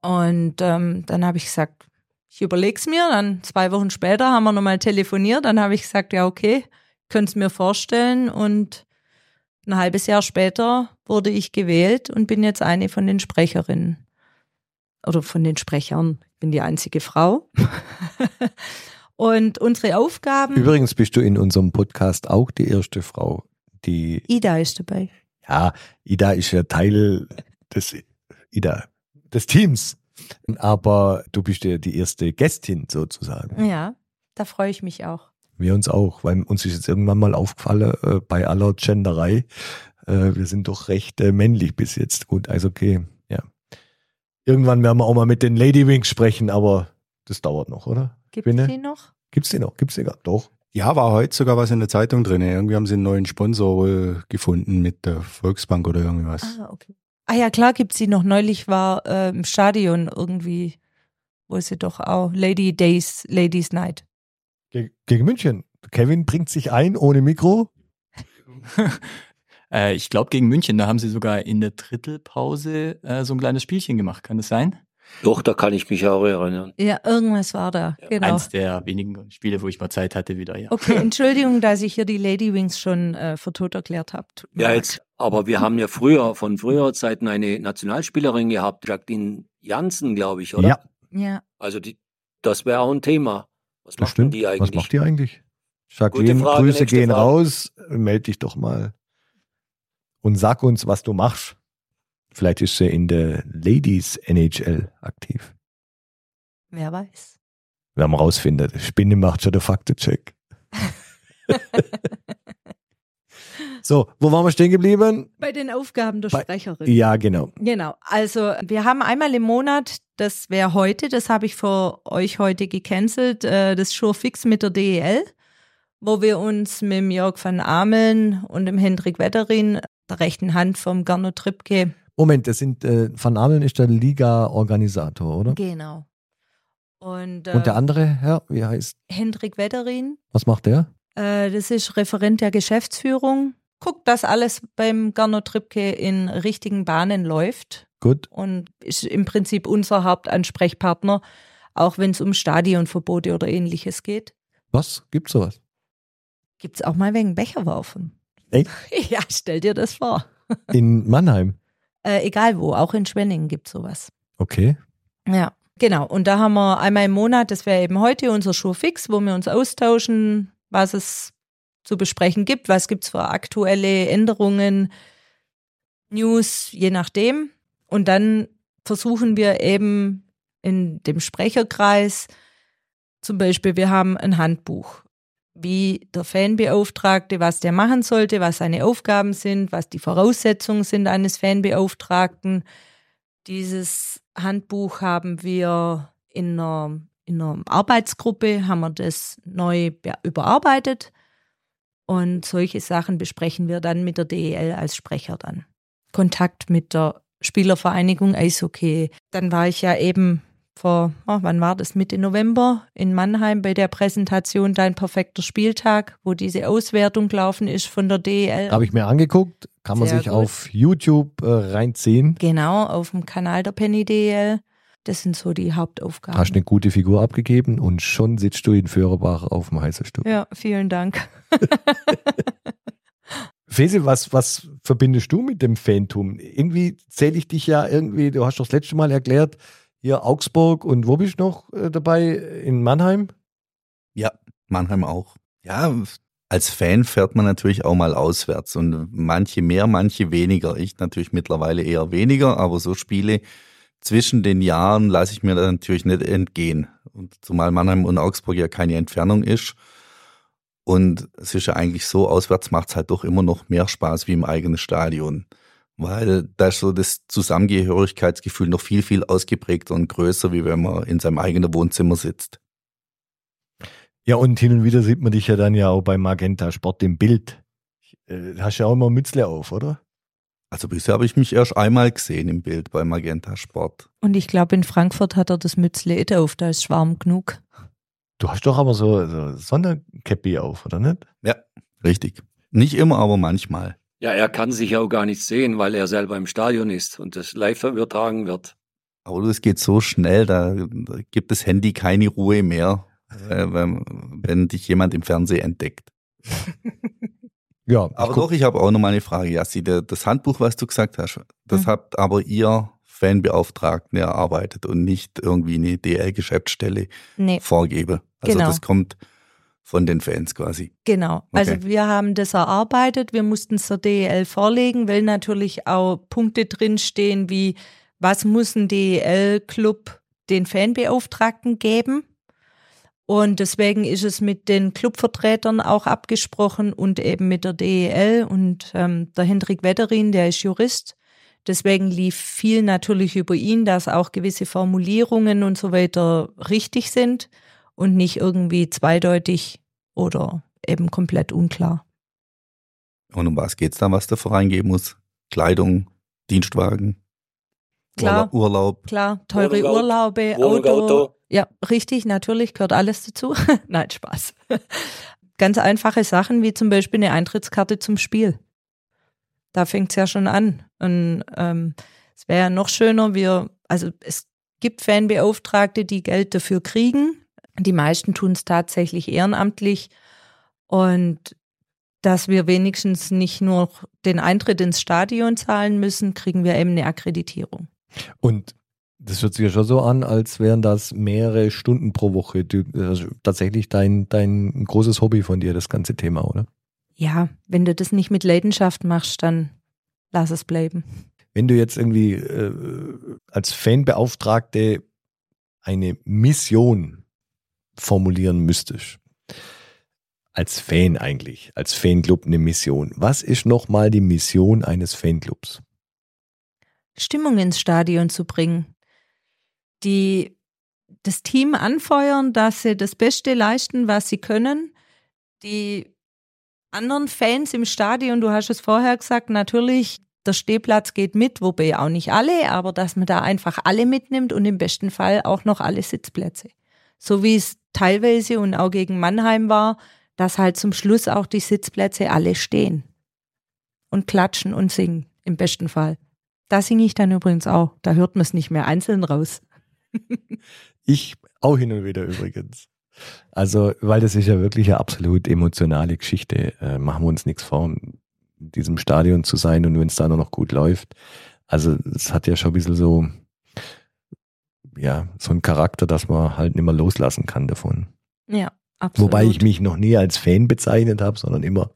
Und ähm, dann habe ich gesagt, ich überleg's mir. Dann zwei Wochen später haben wir nochmal telefoniert. Dann habe ich gesagt, ja, okay, könnte es mir vorstellen. Und ein halbes Jahr später wurde ich gewählt und bin jetzt eine von den Sprecherinnen. Oder von den Sprechern. Ich bin die einzige Frau. Und unsere Aufgaben. Übrigens bist du in unserem Podcast auch die erste Frau, die. Ida ist dabei. Ja, Ida ist ja Teil des Ida, des Teams. Aber du bist ja die erste Gästin sozusagen. Ja, da freue ich mich auch. Wir uns auch, weil uns ist jetzt irgendwann mal aufgefallen, äh, bei aller Genderei, äh, wir sind doch recht äh, männlich bis jetzt. Gut, also okay, ja. Irgendwann werden wir auch mal mit den Lady Wings sprechen, aber das dauert noch, oder? Gibt es die noch? Gibt's die noch? Gibt's die gar? Doch. Ja, war heute sogar was in der Zeitung drin. Irgendwie haben sie einen neuen Sponsor wohl gefunden mit der Volksbank oder irgendwas. Ah, okay. Ah ja, klar gibt's sie noch. Neulich war äh, im Stadion irgendwie, wo sie doch auch Lady Days, Ladies Night. Ge gegen München. Kevin bringt sich ein ohne Mikro. äh, ich glaube gegen München, da haben sie sogar in der Drittelpause äh, so ein kleines Spielchen gemacht. Kann das sein? Doch, da kann ich mich auch erinnern. Ja, irgendwas war da. Genau. Eins der wenigen Spiele, wo ich mal Zeit hatte wieder, ja. Okay, Entschuldigung, dass ich hier die Lady Wings schon äh, für tot erklärt habe. Ja, jetzt, aber wir haben ja früher, von früherer Zeiten eine Nationalspielerin gehabt, Jacqueline Janssen, glaube ich, oder? Ja. Ja. Also die, das wäre auch ein Thema. Was Das macht stimmt. die eigentlich? Was macht die eigentlich? Jacqueline, Frage, Grüße gehen Frage. raus. Meld dich doch mal. Und sag uns, was du machst. Vielleicht ist sie in der Ladies NHL aktiv. Wer weiß. Wir rausfinden. Spinne macht schon der Faktencheck. so, wo waren wir stehen geblieben? Bei den Aufgaben der Bei- Sprecherin. Ja, genau. Genau. Also wir haben einmal im Monat, das wäre heute, das habe ich für euch heute gecancelt, äh, das Sure Fix mit der DEL, wo wir uns mit dem Jörg van Ameln und dem Hendrik Wetterin, der rechten Hand vom Gernot Trippke, Moment, das sind, äh, Van Ameln ist der Liga-Organisator, oder? genau. Und, äh, Und der andere Herr, wie heißt, Hendrik Wetterin, was macht der? äh, das ist Referent der Geschäftsführung, guckt, dass alles beim Gernot Trippke in richtigen Bahnen läuft. Gut. und ist im Prinzip unser Hauptansprechpartner, auch wenn es um Stadionverbote oder ähnliches geht. Was? Gibt's sowas? Gibt es auch mal wegen Becher werfen? Echt? Ja, stell dir das vor. In Mannheim. Äh, egal wo, auch in Schwenningen gibt es sowas. Okay. Ja, genau. Und da haben wir einmal im Monat, das wäre eben heute unser Showfix, wo wir uns austauschen, was es zu besprechen gibt, was gibt es für aktuelle Änderungen, News, je nachdem. Und dann versuchen wir eben in dem Sprecherkreis, zum Beispiel, wir haben ein Handbuch, wie der Fanbeauftragte, was der machen sollte, was seine Aufgaben sind, was die Voraussetzungen sind eines Fanbeauftragten. Dieses Handbuch haben wir in einer, in einer Arbeitsgruppe, haben wir das neu be- überarbeitet. Und solche Sachen besprechen wir dann mit der DEL als Sprecher dann. Kontakt mit der Spielervereinigung Eishockey. Dann war ich ja eben vor, oh, wann war das, Mitte November in Mannheim bei der Präsentation Dein perfekter Spieltag, wo diese Auswertung gelaufen ist von der DEL. Habe ich mir angeguckt. Kann man Sehr sich gut. auf YouTube äh, reinziehen. Genau, auf dem Kanal der Penny DEL. Das sind so die Hauptaufgaben. Hast eine gute Figur abgegeben und schon sitzt du in Föhrenbach auf dem Heißerstuhl. ja, vielen Dank. Fese, was, was verbindest du mit dem Fantum? Irgendwie zähle ich dich ja irgendwie, du hast doch das letzte Mal erklärt, hier Augsburg und wo bist du noch äh, dabei? In Mannheim? Ja, Mannheim auch. Ja, als Fan fährt man natürlich auch mal auswärts und manche mehr, manche weniger. Ich natürlich mittlerweile eher weniger, aber so Spiele zwischen den Jahren lasse ich mir natürlich nicht entgehen. Und zumal Mannheim und Augsburg ja keine Entfernung ist. Und es ist ja eigentlich so, auswärts macht es halt doch immer noch mehr Spaß wie im eigenen Stadion. Weil da ist so das Zusammengehörigkeitsgefühl noch viel, viel ausgeprägter und größer, wie wenn man in seinem eigenen Wohnzimmer sitzt. Ja, und hin und wieder sieht man dich ja dann ja auch bei Magenta Sport im Bild. Äh, hast ja auch immer Mützle auf, oder? Also bisher habe ich mich erst einmal gesehen im Bild bei Magenta Sport. Und ich glaube, in Frankfurt hat er das Mützle nicht auf, da ist warm genug. Du hast doch aber so, so Sonderkäppi auf, oder nicht? Ja, richtig. Nicht immer, aber manchmal. Ja, er kann sich auch gar nicht sehen, weil er selber im Stadion ist und das live übertragen wird. Aber das geht so schnell, da, da gibt das Handy keine Ruhe mehr, äh, wenn, wenn dich jemand im Fernsehen entdeckt. Ja, Aber guck- doch, ich habe auch noch mal eine Frage, Jassi. Das Handbuch, was du gesagt hast, das Mhm. habt aber ihr Fanbeauftragten erarbeitet und nicht irgendwie eine DL-Geschäftsstelle Nee, vorgebe. Also Genau. das kommt von den Fans quasi. genau. Also Okay. wir haben das erarbeitet, wir mussten es der DEL vorlegen, weil natürlich auch Punkte drinstehen wie, was muss ein DEL-Club den Fanbeauftragten geben? Und deswegen ist es mit den Clubvertretern auch abgesprochen und eben mit der DEL und ähm, der Hendrik Wetterin, der ist Jurist. Deswegen lief viel natürlich über ihn, dass auch gewisse Formulierungen und so weiter richtig sind und nicht irgendwie zweideutig oder eben komplett unklar. Und um was geht's da, was der Verein geben muss? Kleidung, Dienstwagen, Klar. Urla- Urlaub. Klar, teure Auto- Urlaube, Wohnung, Auto. Auto. Ja, richtig, natürlich gehört alles dazu. Nein, Spaß. Ganz einfache Sachen wie zum Beispiel eine Eintrittskarte zum Spiel. Da fängt's ja schon an. Und ähm, es wäre ja noch schöner, wir, also es gibt Fanbeauftragte, die Geld dafür kriegen. Die meisten tun es tatsächlich ehrenamtlich. Und dass wir wenigstens nicht nur den Eintritt ins Stadion zahlen müssen, kriegen wir eben eine Akkreditierung. Und das hört sich ja schon so an, als wären das mehrere Stunden pro Woche. Du, also tatsächlich dein, dein großes Hobby von dir, das ganze Thema, oder? Ja, wenn du das nicht mit Leidenschaft machst, dann lass es bleiben. Wenn du jetzt irgendwie äh, als Fanbeauftragte eine Mission formulieren müsstest, als Fan eigentlich, als Fanclub eine Mission. Was ist nochmal die Mission eines Fanclubs? Stimmung ins Stadion zu bringen. Die das Team anfeuern, dass sie das Beste leisten, was sie können. Die anderen Fans im Stadion, du hast es vorher gesagt, natürlich, der Stehplatz geht mit, wobei auch nicht alle, aber dass man da einfach alle mitnimmt und im besten Fall auch noch alle Sitzplätze. So wie es teilweise und auch gegen Mannheim war, dass halt zum Schluss auch die Sitzplätze alle stehen und klatschen und singen, im besten Fall. Da singe ich dann übrigens auch. Da hört man es nicht mehr einzeln raus. Ich auch hin und wieder übrigens. Also, weil das ist ja wirklich eine absolut emotionale Geschichte. Äh, machen wir uns nichts vor, in diesem Stadion zu sein und wenn es da nur noch gut läuft. Also, es hat ja schon ein bisschen so, ja, so einen Charakter, dass man halt nicht mehr loslassen kann davon. Ja, absolut. Wobei ich mich noch nie als Fan bezeichnet habe, sondern immer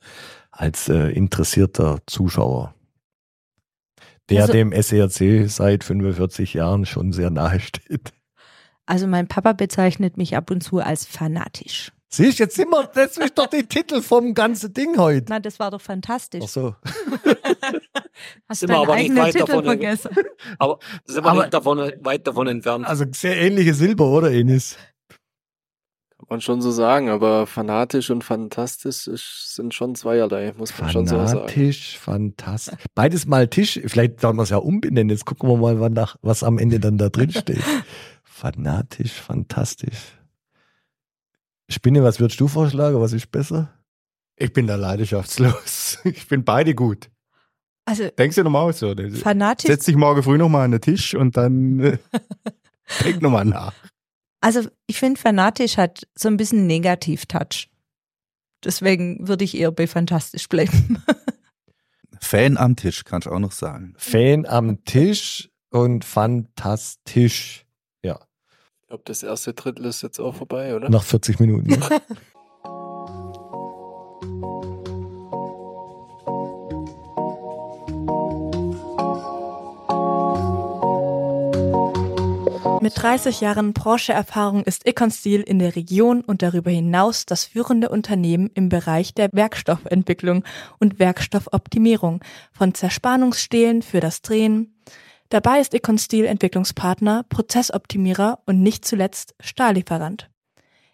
als äh, interessierter Zuschauer, der Also- dem SERC seit 45 Jahren schon sehr nahe steht. Also mein Papa bezeichnet mich ab und zu als fanatisch. Siehst jetzt immer, das ist doch der Titel vom ganzen Ding heute. Na, das war doch fantastisch. Ach so. Hast Sind wir deinen aber nicht eigenen weit Titel davon vergessen. Aber sind wir Aber- nicht davon, weit davon entfernt. Also sehr ähnliche Silber, oder Enis? Man schon so sagen, aber fanatisch und fantastisch ist, sind schon zweierlei, muss man schon so sagen. Fanatisch, fantastisch. Beides mal Tisch. Vielleicht sollen wir es ja umbenennen. Jetzt gucken wir mal, wann nach, was am Ende dann da drin steht. Fanatisch, fantastisch. Spinne, was würdest du vorschlagen? Was ist besser? Ich bin da leidenschaftslos. Ich finde beide gut. Also Denkst du nochmal so? fanatisch, Setz dich morgen früh nochmal an den Tisch und dann äh, denk nochmal nach. Also ich finde fanatisch hat so ein bisschen Negativ-Touch. Deswegen würde ich eher bei fantastisch bleiben. Fan am Tisch, kannst du auch noch sagen. Fan am Tisch und fantastisch. Ja, Ich glaube, das erste Drittel ist jetzt auch vorbei, oder? nach 40 Minuten. Ja. Mit 30 Jahren Brancheerfahrung ist Econstil in der Region und darüber hinaus das führende Unternehmen im Bereich der Werkstoffentwicklung und Werkstoffoptimierung von Zerspannungsstehlen für das Drehen. Dabei ist Econstil Entwicklungspartner, Prozessoptimierer und nicht zuletzt Stahllieferant.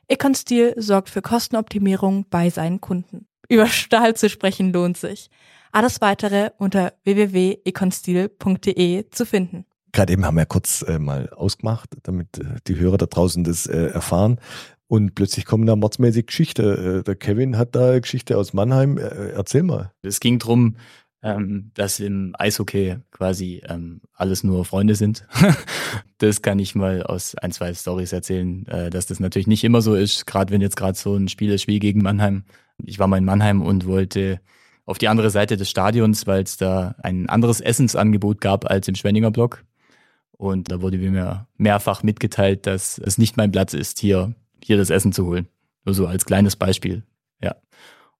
Econstil sorgt für Kostenoptimierung bei seinen Kunden. Über Stahl zu sprechen lohnt sich. Alles weitere unter www.econstil.de zu finden. Gerade eben haben wir kurz äh, mal ausgemacht, damit äh, die Hörer da draußen das äh, erfahren. Und plötzlich kommen da mordsmäßig Geschichte. Äh, der Kevin hat da Geschichte aus Mannheim. Äh, erzähl mal. Es ging drum, ähm, dass im Eishockey quasi ähm, alles nur Freunde sind. das kann ich mal aus ein, zwei Stories erzählen, äh, dass das natürlich nicht immer so ist, gerade wenn jetzt gerade so ein Spiel ist wie gegen Mannheim. Ich war mal in Mannheim und wollte auf die andere Seite des Stadions, weil es da ein anderes Essensangebot gab als im Schwenninger Block. Und da wurde mir mehrfach mitgeteilt, dass es nicht mein Platz ist, hier, hier das Essen zu holen. Nur so als kleines Beispiel. Ja.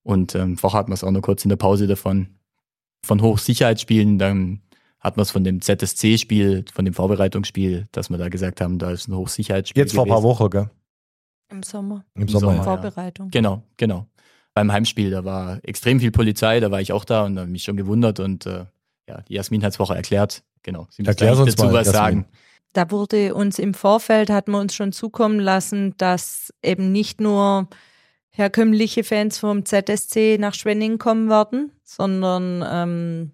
Und ähm, vorher hatten wir es auch noch kurz in der Pause davon, von Hochsicherheitsspielen, dann hat man es von dem ZSC-Spiel, von dem Vorbereitungsspiel, dass wir da gesagt haben, da ist ein Hochsicherheitsspiel. Jetzt vor ein paar Wochen, gell? Im Sommer. Im Sommer. Sommer, ja. Vorbereitung. Genau, genau. Beim Heimspiel, da war extrem viel Polizei, da war ich auch da und habe mich schon gewundert und äh, ja, die Jasmin hat es vorher erklärt. Genau. Sie gleich uns dazu mal, was sagen. Da wurde uns im Vorfeld, hat man uns schon zukommen lassen, dass eben nicht nur herkömmliche Fans vom ZSC nach Schwenning kommen werden, sondern ähm,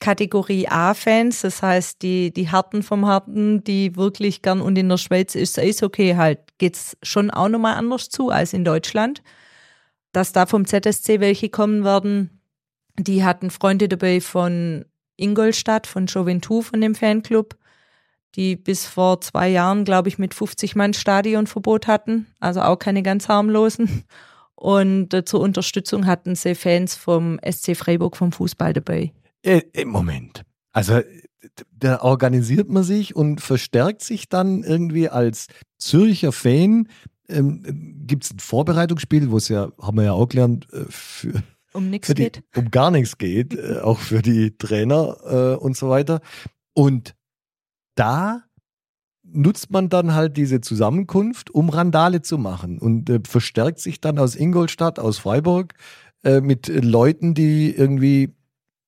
Kategorie A-Fans, das heißt die, die Harten vom Harten, die wirklich gern und in der Schweiz ist Eishockey halt, geht's schon auch nochmal anders zu als in Deutschland. Dass da vom ZSC welche kommen werden, die hatten Freunde dabei von Ingolstadt, von Joventou, von dem Fanclub, die bis vor zwei Jahren, glaube ich, mit 50 Mann Stadionverbot hatten, also auch keine ganz harmlosen. Und äh, zur Unterstützung hatten sie Fans vom SC Freiburg vom Fußball dabei. Äh, äh, Moment. Also äh, da organisiert man sich und verstärkt sich dann irgendwie als Zürcher Fan. Ähm, Gibt es ein Vorbereitungsspiel, wo es ja, haben wir ja auch gelernt, äh, für, Um nichts geht. um gar nichts geht, äh, auch für die Trainer äh, und so weiter. Und da nutzt man dann halt diese Zusammenkunft, um Randale zu machen und äh, verstärkt sich dann aus Ingolstadt, aus Freiburg äh, mit Leuten, die irgendwie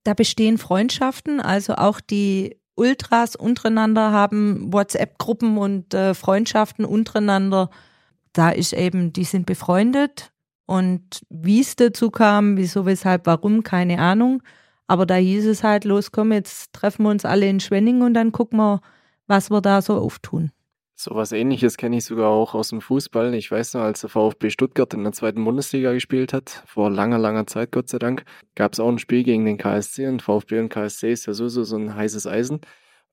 Da bestehen Freundschaften, also auch die Ultras untereinander haben WhatsApp-Gruppen und äh, Freundschaften untereinander. Da ist eben, die sind befreundet und wie es dazu kam, wieso, weshalb, warum, keine Ahnung. Aber da hieß es halt, los, komm, jetzt treffen wir uns alle in Schwenning und dann gucken wir, was wir da so auftun. So was ähnliches kenne ich sogar auch aus dem Fußball. Ich weiß noch, als der VfB Stuttgart in der zweiten Bundesliga gespielt hat, vor langer, langer Zeit, Gott sei Dank, gab es auch ein Spiel gegen den KSC und VfB und KSC ist ja sowieso so ein heißes Eisen.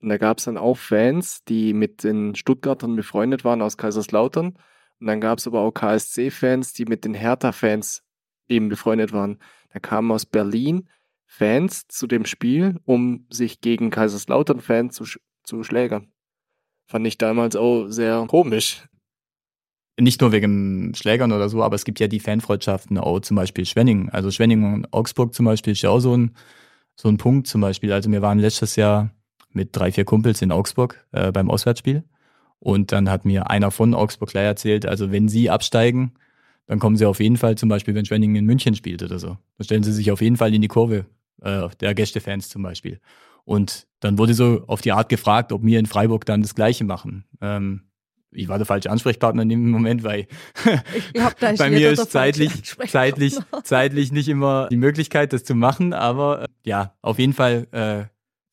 Und da gab es dann auch Fans, die mit den Stuttgartern befreundet waren aus Kaiserslautern. Und dann gab es aber auch KSC-Fans, die mit den Hertha-Fans eben befreundet waren. Da kamen aus Berlin Fans zu dem Spiel, um sich gegen Kaiserslautern-Fans zu, sch- zu schlägern. Fand ich damals auch sehr komisch. Nicht nur wegen Schlägern oder so, aber es gibt ja die Fanfreundschaften auch zum Beispiel Schwenning. Also Schwenning und Augsburg zum Beispiel ist ja auch so ein, so ein Punkt zum Beispiel. Also wir waren letztes Jahr mit drei, vier Kumpels in Augsburg äh, beim Auswärtsspiel. Und dann hat mir einer von Augsburg gleich erzählt, also wenn sie absteigen, dann kommen sie auf jeden Fall zum Beispiel, wenn Schwenning in München spielt oder so. Dann stellen sie sich auf jeden Fall in die Kurve äh, der Gästefans zum Beispiel. Und dann wurde so auf die Art gefragt, ob wir in Freiburg dann das Gleiche machen. Ähm, ich war der falsche Ansprechpartner in dem Moment, weil bei mir ist zeitlich, zeitlich, zeitlich nicht immer die Möglichkeit, das zu machen, aber äh, ja, auf jeden Fall, äh,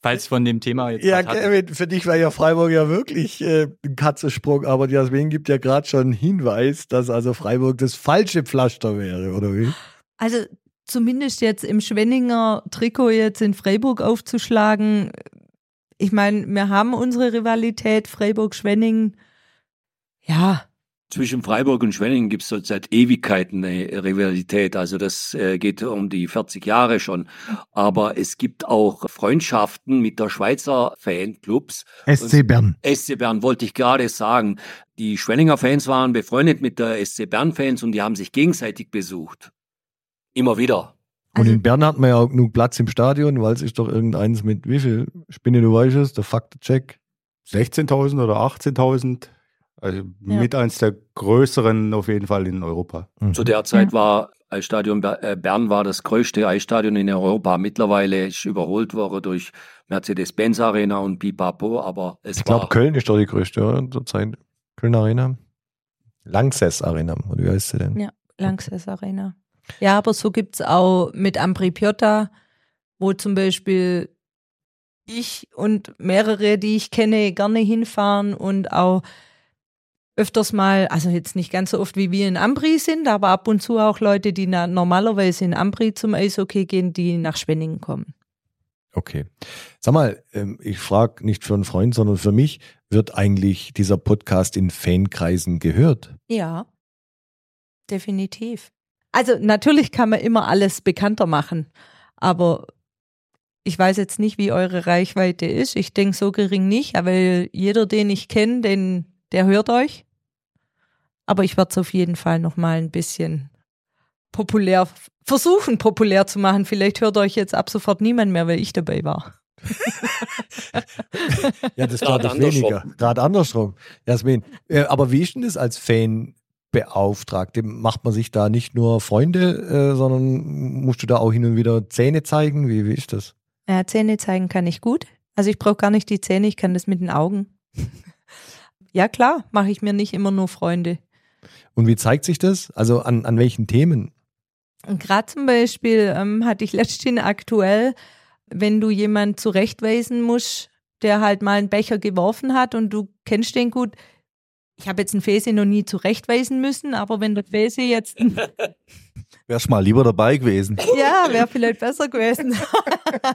falls von dem Thema jetzt Ja, Kevin, für dich war ja Freiburg ja wirklich äh, ein Katzensprung, aber die Jasmin gibt ja gerade schon einen Hinweis, dass also Freiburg das falsche Pflaster wäre, oder wie? Also zumindest jetzt im Schwenninger Trikot jetzt in Freiburg aufzuschlagen. Ich meine, wir haben unsere Rivalität Freiburg-Schwenning. Ja, Zwischen Freiburg und Schwenningen gibt es seit Ewigkeiten eine Rivalität. Also das äh, geht um die 40 Jahre schon. Aber es gibt auch Freundschaften mit der Schweizer Fanclubs. SC Bern. SC Bern wollte ich gerade sagen. Die Schwenninger Fans waren befreundet mit der SC Bern Fans und die haben sich gegenseitig besucht. Immer wieder. Und Also- in Bern hat man ja auch genug Platz im Stadion, weil es ist doch irgendeins mit wie viel? Spinne, du weißt es, der Faktencheck. 16.000 oder 18.000. Also Ja. mit eins der größeren auf jeden Fall in Europa. Mhm. Zu der Zeit war Eisstadion äh, Bern war das größte Eisstadion in Europa. Mittlerweile ist überholt worden durch Mercedes-Benz Arena und Pipapo, aber es Ich glaube, war Köln ist doch die größte, oder? Zurzeit. Köln Arena. Lanxess Arena, oder wie heißt sie denn? Ja. Lanxess Arena. Ja, aber so gibt's auch mit Ambri Piotta, wo zum Beispiel ich und mehrere, die ich kenne, gerne hinfahren und auch öfters mal, also jetzt nicht ganz so oft wie wir in Ambri sind, aber ab und zu auch Leute, die na, normalerweise in Ambri zum Eishockey gehen, die nach Schwenningen kommen. Okay. Sag mal, ähm, ich frage nicht für einen Freund, sondern für mich, wird eigentlich dieser Podcast in Fankreisen gehört? Ja, definitiv. Also natürlich kann man immer alles bekannter machen, aber ich weiß jetzt nicht, wie eure Reichweite ist. Ich denke so gering nicht, aber jeder, den ich kenne, den, der hört euch. Aber ich werde es auf jeden Fall noch mal ein bisschen populär versuchen, populär zu machen. Vielleicht hört euch jetzt ab sofort niemand mehr, weil ich dabei war. ja, das war doch weniger. Gerade andersrum. Jasmin, äh, aber wie ist denn das als Fan Beauftragte? Macht man sich da nicht nur Freunde, äh, sondern musst du da auch hin und wieder Zähne zeigen? Wie, wie ist das? Ja, Zähne zeigen kann ich gut. Also ich brauche gar nicht die Zähne, ich kann das mit den Augen. Ja klar, mache ich mir nicht immer nur Freunde. Und wie zeigt sich das? Also an, an welchen Themen? Gerade zum Beispiel ähm, hatte ich letztens aktuell, wenn du jemanden zurechtweisen musst, der halt mal einen Becher geworfen hat und du kennst den gut. Ich habe jetzt einen Fese noch nie zurechtweisen müssen, aber wenn der Fese jetzt. Wärst mal lieber dabei gewesen. ja, wäre vielleicht besser gewesen.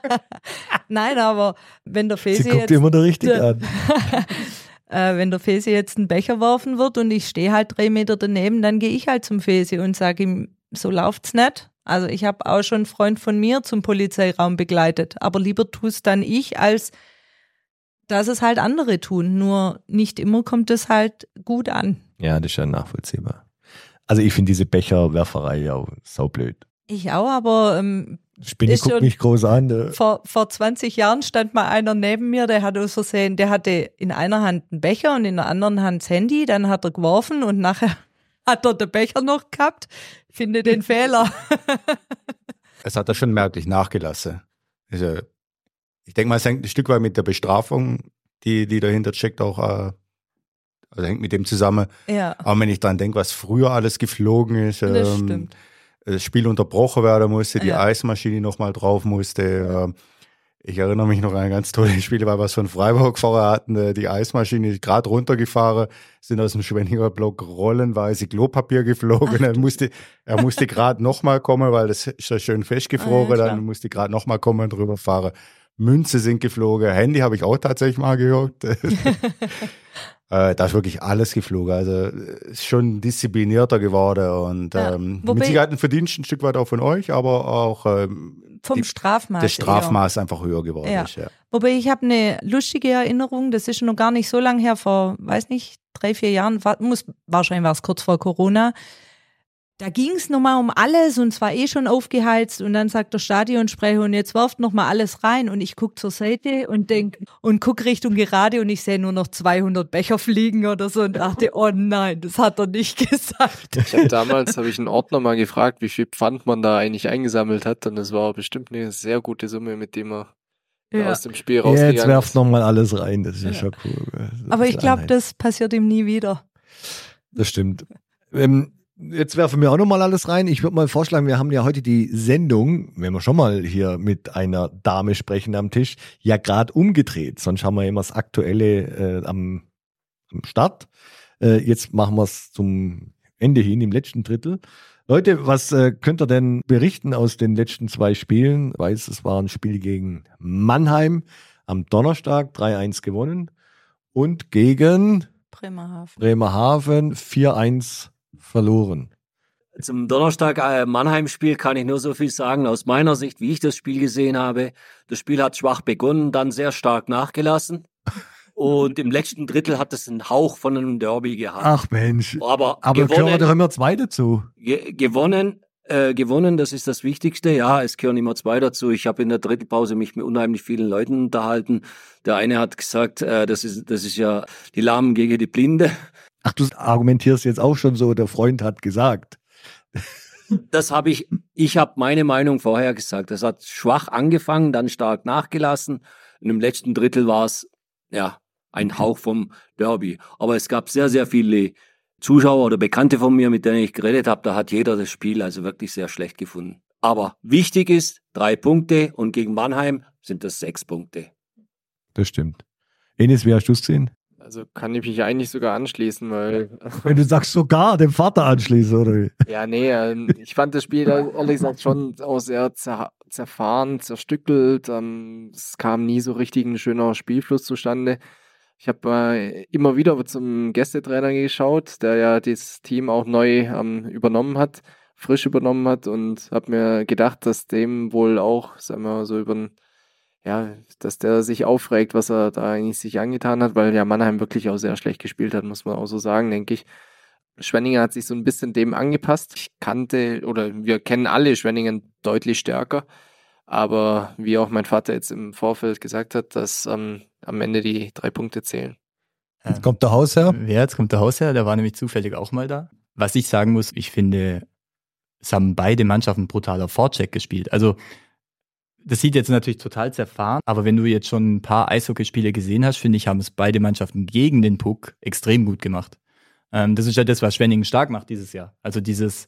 Nein, aber wenn der Fese Sie guckt jetzt. immer da richtig an. äh, wenn der Fese jetzt einen Becher werfen wird und ich stehe halt drei Meter daneben, dann gehe ich halt zum Fese und sage ihm, so läuft's nicht. Also ich habe auch schon einen Freund von mir zum Polizeiraum begleitet, aber lieber tust dann ich, als dass es halt andere tun. Nur nicht immer kommt es halt gut an. Ja, das ist ja nachvollziehbar. Also ich finde diese Becherwerferei ja so blöd. Ich auch, aber ähm, Spinne Ist guckt schon- mich groß an. vor, vor 20 Jahren stand mal einer neben mir, der hat aus Versehen, der hatte in einer Hand einen Becher und in der anderen Hand das Handy, dann hat er geworfen und nachher hat er den Becher noch gehabt. Finde den Fehler. Es hat da schon merklich nachgelassen. Also, ich denke mal, es hängt ein Stück weit mit der Bestrafung, die, die dahinter steckt, auch äh, also hängt mit dem zusammen. Ja, Aber wenn ich dran denke, was früher alles geflogen ist, das ähm, stimmt. Das Spiel unterbrochen werden musste, die Ja. Eismaschine nochmal drauf musste. ähm, Ich erinnere mich noch an ein ganz tolles Spiel, weil wir es von Freiburg vorher hatten. äh, Die Eismaschine ist gerade runtergefahren, sind aus dem Schwenninger Block rollenweise Klopapier geflogen. er musste, er musste gerade nochmal kommen, weil das ist ja schön festgefroren. Ah, ja, dann musste gerade nochmal kommen und drüber fahren. Münze sind geflogen. Handy habe ich auch tatsächlich mal gehört. Äh, da ist wirklich alles geflogen. Also äh, ist schon disziplinierter geworden und Ja, ähm, mit Sicherheit ein Verdienst ein Stück weit auch von euch, aber auch ähm, Vom die- Strafmaß. das eher. Strafmaß einfach höher geworden Ja. ist. Ja. Wobei ich habe eine lustige Erinnerung, das ist noch gar nicht so lange her, vor, weiß nicht, drei, vier Jahren, war, muss, wahrscheinlich war es kurz vor Corona. Da ging es nochmal um alles und es war eh schon aufgeheizt und dann sagt der Stadionsprecher und jetzt wirft nochmal alles rein und ich guck zur Seite und denk und guck Richtung gerade und ich sehe nur noch 200 Becher fliegen oder so und dachte, oh nein, das hat er nicht gesagt. Ich habe damals, habe ich einen Ordner mal gefragt, wie viel Pfand man da eigentlich eingesammelt hat und das war bestimmt eine sehr gute Summe, mit dem er Ja. aus dem Spiel rausgegangen Jetzt werft nochmal alles rein, das ist ja, Ja. schon cool. Aber ich glaube, das passiert ihm nie wieder. Das stimmt. Ähm, jetzt werfen wir auch nochmal alles rein. Ich würde mal vorschlagen, wir haben ja heute die Sendung, wenn wir schon mal hier mit einer Dame sprechen am Tisch, ja gerade umgedreht. Sonst haben wir immer das Aktuelle äh, am, am Start. Äh, jetzt machen wir es zum Ende hin, im letzten Drittel. Leute, was äh, könnt ihr denn berichten aus den letzten zwei Spielen? Ich weiß, es war ein Spiel gegen Mannheim am Donnerstag 3-1 gewonnen und gegen Bremerhaven. Bremerhaven 4-1 verloren. Zum Donnerstag äh, Mannheim-Spiel kann ich nur so viel sagen. Aus meiner Sicht, wie ich das Spiel gesehen habe, das Spiel hat schwach begonnen, dann sehr stark nachgelassen. Und im letzten Drittel hat es einen Hauch von einem Derby gehabt. Ach Mensch. Aber, Aber gehören gewonnen, doch immer zwei dazu. ge gewonnen, äh, gewonnen, das ist das Wichtigste. Ja, es gehören immer zwei dazu. Ich habe in der Drittelpause mich mit unheimlich vielen Leuten unterhalten. Der eine hat gesagt, äh, das ist das ist ja die Lahmen gegen die Blinde. Ach, du argumentierst jetzt auch schon so, der Freund hat gesagt. Das habe ich, ich habe meine Meinung vorher gesagt. Das hat schwach angefangen, dann stark nachgelassen. Und im letzten Drittel war es, ja, ein Hauch vom Derby. Aber es gab sehr, sehr viele Zuschauer oder Bekannte von mir, mit denen ich geredet habe. Da hat jeder das Spiel also wirklich sehr schlecht gefunden. Aber wichtig ist, drei Punkte und gegen Mannheim sind das sechs Punkte. Das stimmt. Enes, wie hast du es gesehen? Also kann ich mich eigentlich sogar anschließen, weil Wenn du sagst, sogar dem Vater anschließen, oder wie? Ja, nee, ähm, ich fand das Spiel da ehrlich gesagt schon auch sehr zer zerfahren, zerstückelt. Ähm, es kam nie so richtig ein schöner Spielfluss zustande. Ich habe äh, immer wieder zum Gästetrainer geschaut, der ja das Team auch neu ähm, übernommen hat, frisch übernommen hat und habe mir gedacht, dass dem wohl auch, sagen wir mal, so über den ja, dass der sich aufregt, was er da eigentlich sich angetan hat, weil ja Mannheim wirklich auch sehr schlecht gespielt hat, muss man auch so sagen, denke ich. Schwenningen hat sich so ein bisschen dem angepasst. Ich kannte oder wir kennen alle Schwenningen deutlich stärker. Aber wie auch mein Vater jetzt im Vorfeld gesagt hat, dass ähm, am Ende die drei Punkte zählen. Jetzt kommt der Hausherr. Ja, jetzt kommt der Hausherr, der war nämlich zufällig auch mal da. Was ich sagen muss, ich finde, es haben beide Mannschaften brutaler Vorcheck gespielt. Also das sieht jetzt natürlich total zerfahren, aber wenn du jetzt schon ein paar Eishockeyspiele gesehen hast, finde ich, haben es beide Mannschaften gegen den Puck extrem gut gemacht. Ähm, das ist ja das, was Schwenningen stark macht dieses Jahr. Also dieses,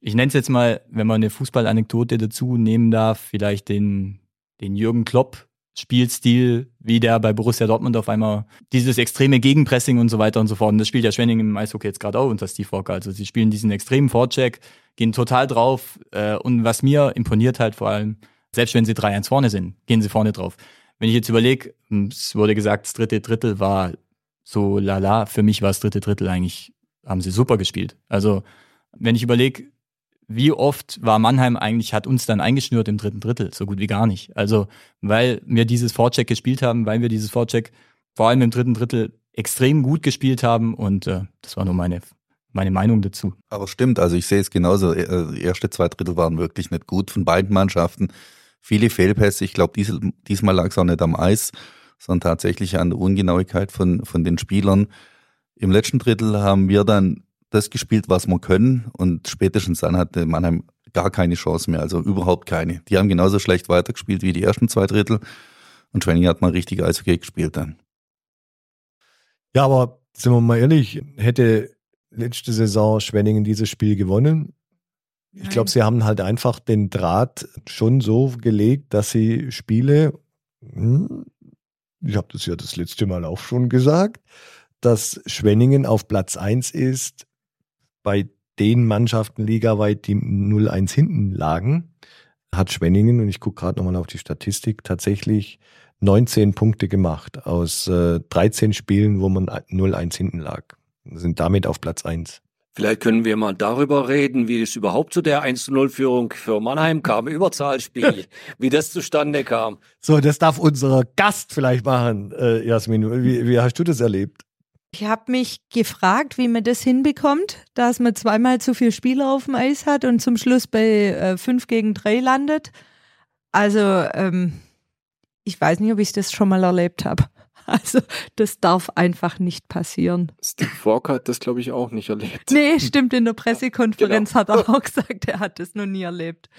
ich nenne es jetzt mal, wenn man eine Fußballanekdote dazu nehmen darf, vielleicht den, den Jürgen Klopp Spielstil, wie der bei Borussia Dortmund auf einmal dieses extreme Gegenpressing und so weiter und so fort. Und das spielt ja Schwenningen im Eishockey jetzt gerade auch unter Steve Walker. Also sie spielen diesen extremen Vorcheck, gehen total drauf. Äh, und was mir imponiert halt vor allem, selbst wenn sie 3-1 vorne sind, gehen sie vorne drauf. Wenn ich jetzt überlege, hm, es wurde gesagt, das dritte Drittel war so lala. Für mich war das dritte Drittel eigentlich, haben sie super gespielt. Also wenn ich überlege, wie oft war Mannheim eigentlich, hat uns dann eingeschnürt im dritten Drittel? So gut wie gar nicht. Also, weil wir dieses Vorcheck gespielt haben, weil wir dieses Vorcheck vor allem im dritten Drittel extrem gut gespielt haben und äh, das war nur meine, meine Meinung dazu. Aber stimmt, also ich sehe es genauso. Äh, erste zwei Drittel waren wirklich nicht gut von beiden Mannschaften. Viele Fehlpässe. Ich glaube, dies, diesmal lag es auch nicht am Eis, sondern tatsächlich an der Ungenauigkeit von, von den Spielern. Im letzten Drittel haben wir dann das gespielt, was wir können. Und spätestens dann hatte Mannheim gar keine Chance mehr, also überhaupt keine. Die haben genauso schlecht weitergespielt wie die ersten zwei Drittel. Und Training hat mal richtig Eishockey gespielt dann. Ja, aber sind wir mal ehrlich, hätte letzte Saison Schwenningen dieses Spiel gewonnen. Ich glaube, sie haben halt einfach den Draht schon so gelegt, dass sie Spiele, hm, ich habe das ja das letzte Mal auch schon gesagt, dass Schwenningen auf Platz 1 ist, bei den Mannschaften ligaweit, die 0-1 hinten lagen, hat Schwenningen, und ich gucke gerade nochmal auf die Statistik, tatsächlich 19 Punkte gemacht aus äh, 13 Spielen, wo man 0-1 hinten lag. Sind damit auf Platz 1. Vielleicht können wir mal darüber reden, wie es überhaupt zu der 1-0-Führung für Mannheim kam, Überzahlspiel, wie das zustande kam. So, das darf unser Gast vielleicht machen, äh, Jasmin. Wie, wie hast du das erlebt? Ich habe mich gefragt, wie man das hinbekommt, dass man zweimal zu viel Spieler auf dem Eis hat und zum Schluss bei äh, gegen 3 landet. Also, ähm, ich weiß nicht, ob ich das schon mal erlebt habe. Also, das darf einfach nicht passieren. Steve Walker hat das, glaube ich, auch nicht erlebt. Nee, stimmt. In der Pressekonferenz genau. hat er auch gesagt, er hat das noch nie erlebt.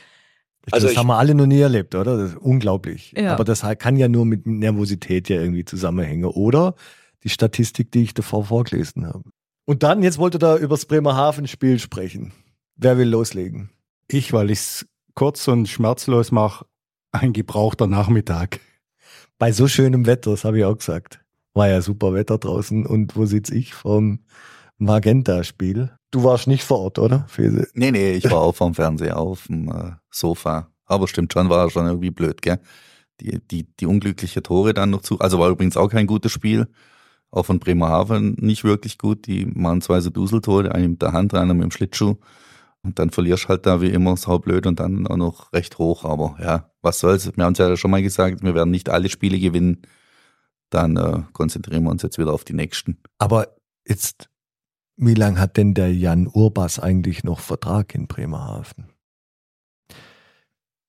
Also das haben wir alle noch nie erlebt, oder? Das ist unglaublich. Ja. Aber das kann ja nur mit Nervosität ja irgendwie zusammenhängen. Oder die Statistik, die ich davor vorgelesen habe. Und dann, jetzt wollte da über das Bremerhaven-Spiel sprechen. Wer will loslegen? Ich, weil ich es kurz und schmerzlos mache, ein gebrauchter Nachmittag. Bei so schönem Wetter, das habe ich auch gesagt. War ja super Wetter draußen. Und wo sitze ich? Vom Magenta-Spiel. Du warst nicht vor Ort, oder? Fese? Nee, nee, ich war auch vom Fernseher auf dem äh, Sofa. Aber stimmt schon, war schon irgendwie blöd, gell? Die, die, die unglückliche Tore dann noch zu. Also war übrigens auch kein gutes Spiel auch von Bremerhaven nicht wirklich gut. Die machen zwei so Duseltore, einen mit der Hand, einer mit dem Schlittschuh. Und dann verlierst halt da wie immer saublöd und dann auch noch recht hoch. Aber ja, was soll's. Wir haben es ja schon mal gesagt, wir werden nicht alle Spiele gewinnen. Dann äh, konzentrieren wir uns jetzt wieder auf die nächsten. Aber jetzt, wie lange hat denn der Jan Urbas eigentlich noch Vertrag in Bremerhaven?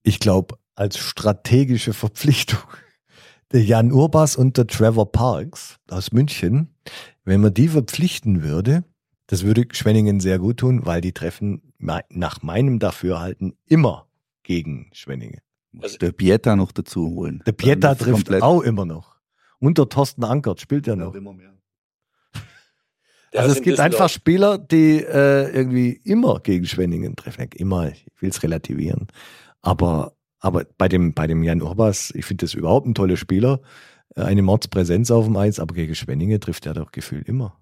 Ich glaube, als strategische Verpflichtung der Jan Urbas und der Trevor Parks aus München, wenn man die verpflichten würde, das würde Schwenningen sehr gut tun, weil die treffen nach meinem Dafürhalten immer gegen Schwenningen. Also der Pieta noch dazu holen. Der Pieta trifft komplett. auch immer noch. Und der Thorsten Ankert spielt ja noch. Immer mehr. also es gibt einfach Spieler, die äh, irgendwie immer gegen Schwenningen treffen. Immer, ich will es relativieren. Aber aber bei dem, bei dem Jan Urbas, ich finde das überhaupt ein toller Spieler. Äh, eine Mordspräsenz auf dem Eis, aber gegen Schwenninge trifft er doch gefühlt immer.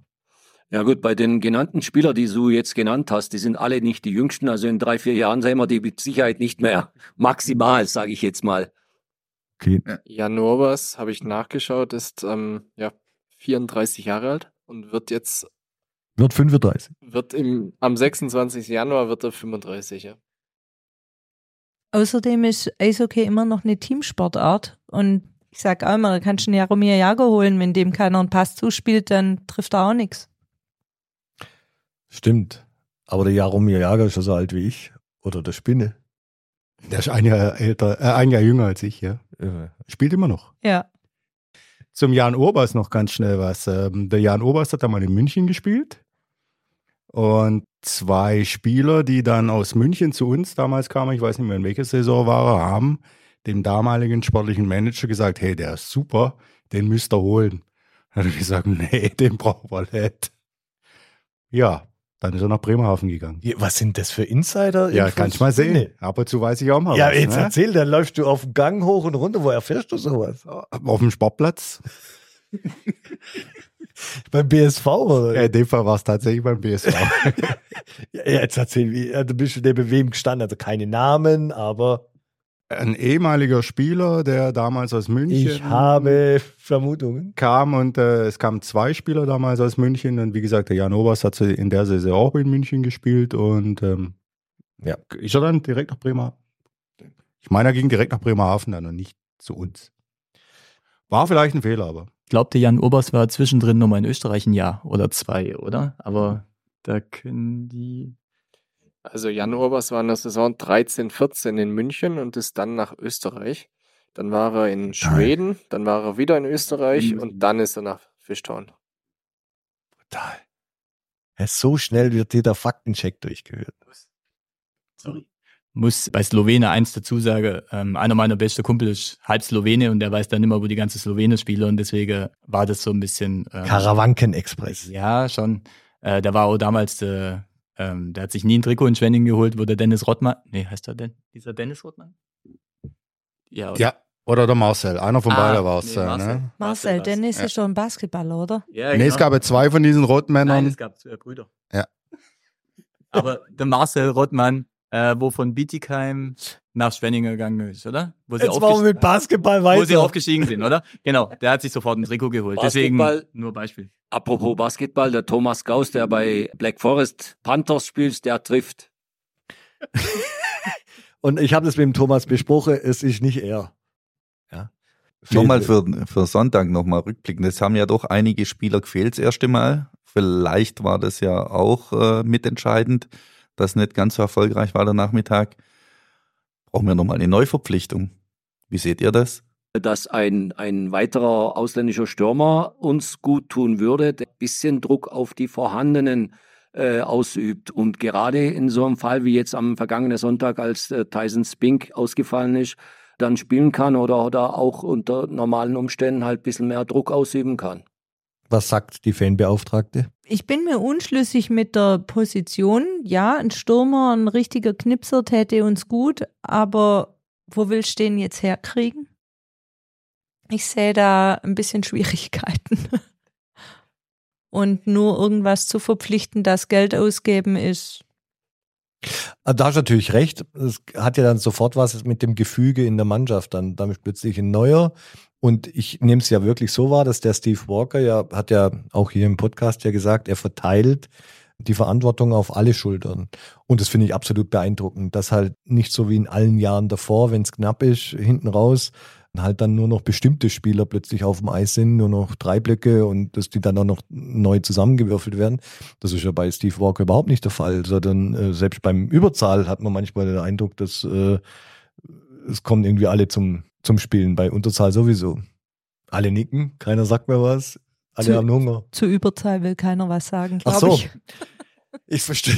Ja gut, bei den genannten Spielern, die du jetzt genannt hast, die sind alle nicht die jüngsten. Also in drei, vier Jahren sehen wir die mit Sicherheit nicht mehr maximal, sage ich jetzt mal. Okay. Jan Urbas, habe ich nachgeschaut, ist ähm, ja 34 Jahre alt und wird jetzt wird 35. Wird im, am 26. Januar wird er 35, ja. Außerdem ist Eishockey immer noch eine Teamsportart und ich sag auch immer, da kannst du einen Jaromir Jager holen, wenn dem keiner einen Pass zuspielt, dann trifft er auch nichts. Stimmt. Aber der Jaromir Jager ist schon so alt wie ich. Oder der Spinne. Der ist ein Jahr älter, äh, ein Jahr jünger als ich, ja. Ja. Spielt immer noch. Ja. Zum Jan Oberst noch ganz schnell was. Ähm, der Jan Oberst hat da mal in München gespielt. Und zwei Spieler, die dann aus München zu uns damals kamen, ich weiß nicht mehr in welcher Saison war er, haben dem damaligen sportlichen Manager gesagt, hey, der ist super, den müsst ihr holen. Dann hat er gesagt, nee, den brauchen wir nicht. Ja, dann ist er nach Bremerhaven gegangen. Ja, Was sind das für Insider? Ja, kann ich mal sehen. Ab und zu weiß ich auch mal Ja, was. jetzt ne? erzähl, dann läufst du auf dem Gang hoch und runter. Wo erfährst du sowas? Auf dem Sportplatz. Beim BSV oder? Ja, in dem Fall war es tatsächlich beim BSV. Ja, jetzt erzähl, wie, ja, du bist schon neben wem gestanden, also keine Namen, aber Ein ehemaliger Spieler, der damals aus München ich habe Vermutungen. kam und äh, es kamen zwei Spieler damals aus München und wie gesagt, der Jan Obers hat sie in der Saison auch in München gespielt und ähm, Ja. ist er dann direkt nach Bremerhaven? Ich meine, er ging direkt nach Bremerhaven dann und nicht zu uns. War vielleicht ein Fehler, aber Ich glaube, der Jan Obers war zwischendrin nochmal in Österreich ein Jahr oder zwei, oder? Aber da können die. Also Jan Urbers war in der Saison 13, 14 in München und ist dann nach Österreich. Dann war er in Schweden, dann war er wieder in Österreich und dann ist er nach Fishtown. Total. Ja, so schnell wird jeder Faktencheck durchgeführt. Sorry. Muss bei Slowene eins dazu sagen, ähm, einer meiner besten Kumpel ist halb Slowene und der weiß dann immer, wo die ganze Slowene spielen und deswegen war das so ein bisschen. Ähm, Karawanken-Express. Ja, schon. Äh, der war auch damals, der, ähm, der hat sich nie ein Trikot in Schwenning geholt, wo der Dennis Rottmann, nee, heißt er denn, dieser Dennis Rottmann? Ja, oder? ja. Oder der Marcel, einer von Ah, beiden war es. nee, Marcel. ne? Marcel, war's. Dennis Ja. ist schon ein Basketballer, oder? Ja, Nee, es gab ja zwei von diesen Nein, Rotmännern. es gab äh, Brüder. Ja. Aber der Marcel Rottmann, äh, wo von Bietigheim nach Schwenning gegangen ist, oder? Wo sie, Jetzt machen wir mit aufgestiegen- Basketball wo sie weiter. aufgestiegen sind, oder? Genau, der hat sich sofort ein Trikot geholt. Deswegen Basketball. nur Beispiel. Apropos Basketball, der Thomas Gauss, der bei Black Forest Panthers spielt, der trifft. Und ich habe das mit dem Thomas besprochen, es ist nicht er. Ja. Nochmal für, für Sonntag nochmal rückblicken. Es haben ja doch einige Spieler gefehlt das erste Mal. Vielleicht war das ja auch äh, mitentscheidend, dass nicht ganz so erfolgreich war der Nachmittag. Brauchen wir nochmal eine Neuverpflichtung. Wie seht ihr das? dass ein, ein weiterer ausländischer Stürmer uns gut tun würde, der ein bisschen Druck auf die vorhandenen äh, ausübt. Und gerade in so einem Fall wie jetzt am vergangenen Sonntag, als äh, Tyson Spink ausgefallen ist, dann spielen kann oder, oder auch unter normalen Umständen halt ein bisschen mehr Druck ausüben kann. Was sagt die Fanbeauftragte? Ich bin mir unschlüssig mit der Position. Ja, ein Stürmer, ein richtiger Knipser täte uns gut, aber wo willst du den jetzt herkriegen? Ich sehe da ein bisschen Schwierigkeiten. Und nur irgendwas zu verpflichten, das Geld ausgeben ist. Ah, Da hast du natürlich recht. Es hat ja dann sofort was mit dem Gefüge in der Mannschaft. Dann damit plötzlich ein neuer. Und ich nehme es ja wirklich so wahr, dass der Steve Walker ja, hat ja auch hier im Podcast ja gesagt, er verteilt die Verantwortung auf alle Schultern. Und das finde ich absolut beeindruckend, dass halt nicht so wie in allen Jahren davor, wenn es knapp ist, hinten raus, halt dann nur noch bestimmte Spieler plötzlich auf dem Eis sind, nur noch drei Blöcke und dass die dann auch noch neu zusammengewürfelt werden. Das ist ja bei Steve Walker überhaupt nicht der Fall, sondern äh, selbst beim Überzahl hat man manchmal den Eindruck, dass äh, es kommen irgendwie alle zum, zum Spielen, bei Unterzahl sowieso. Alle nicken, keiner sagt mehr was, alle Zu- haben Hunger. Zur Überzahl will keiner was sagen, Ach glaube so. ich. Ich verstehe.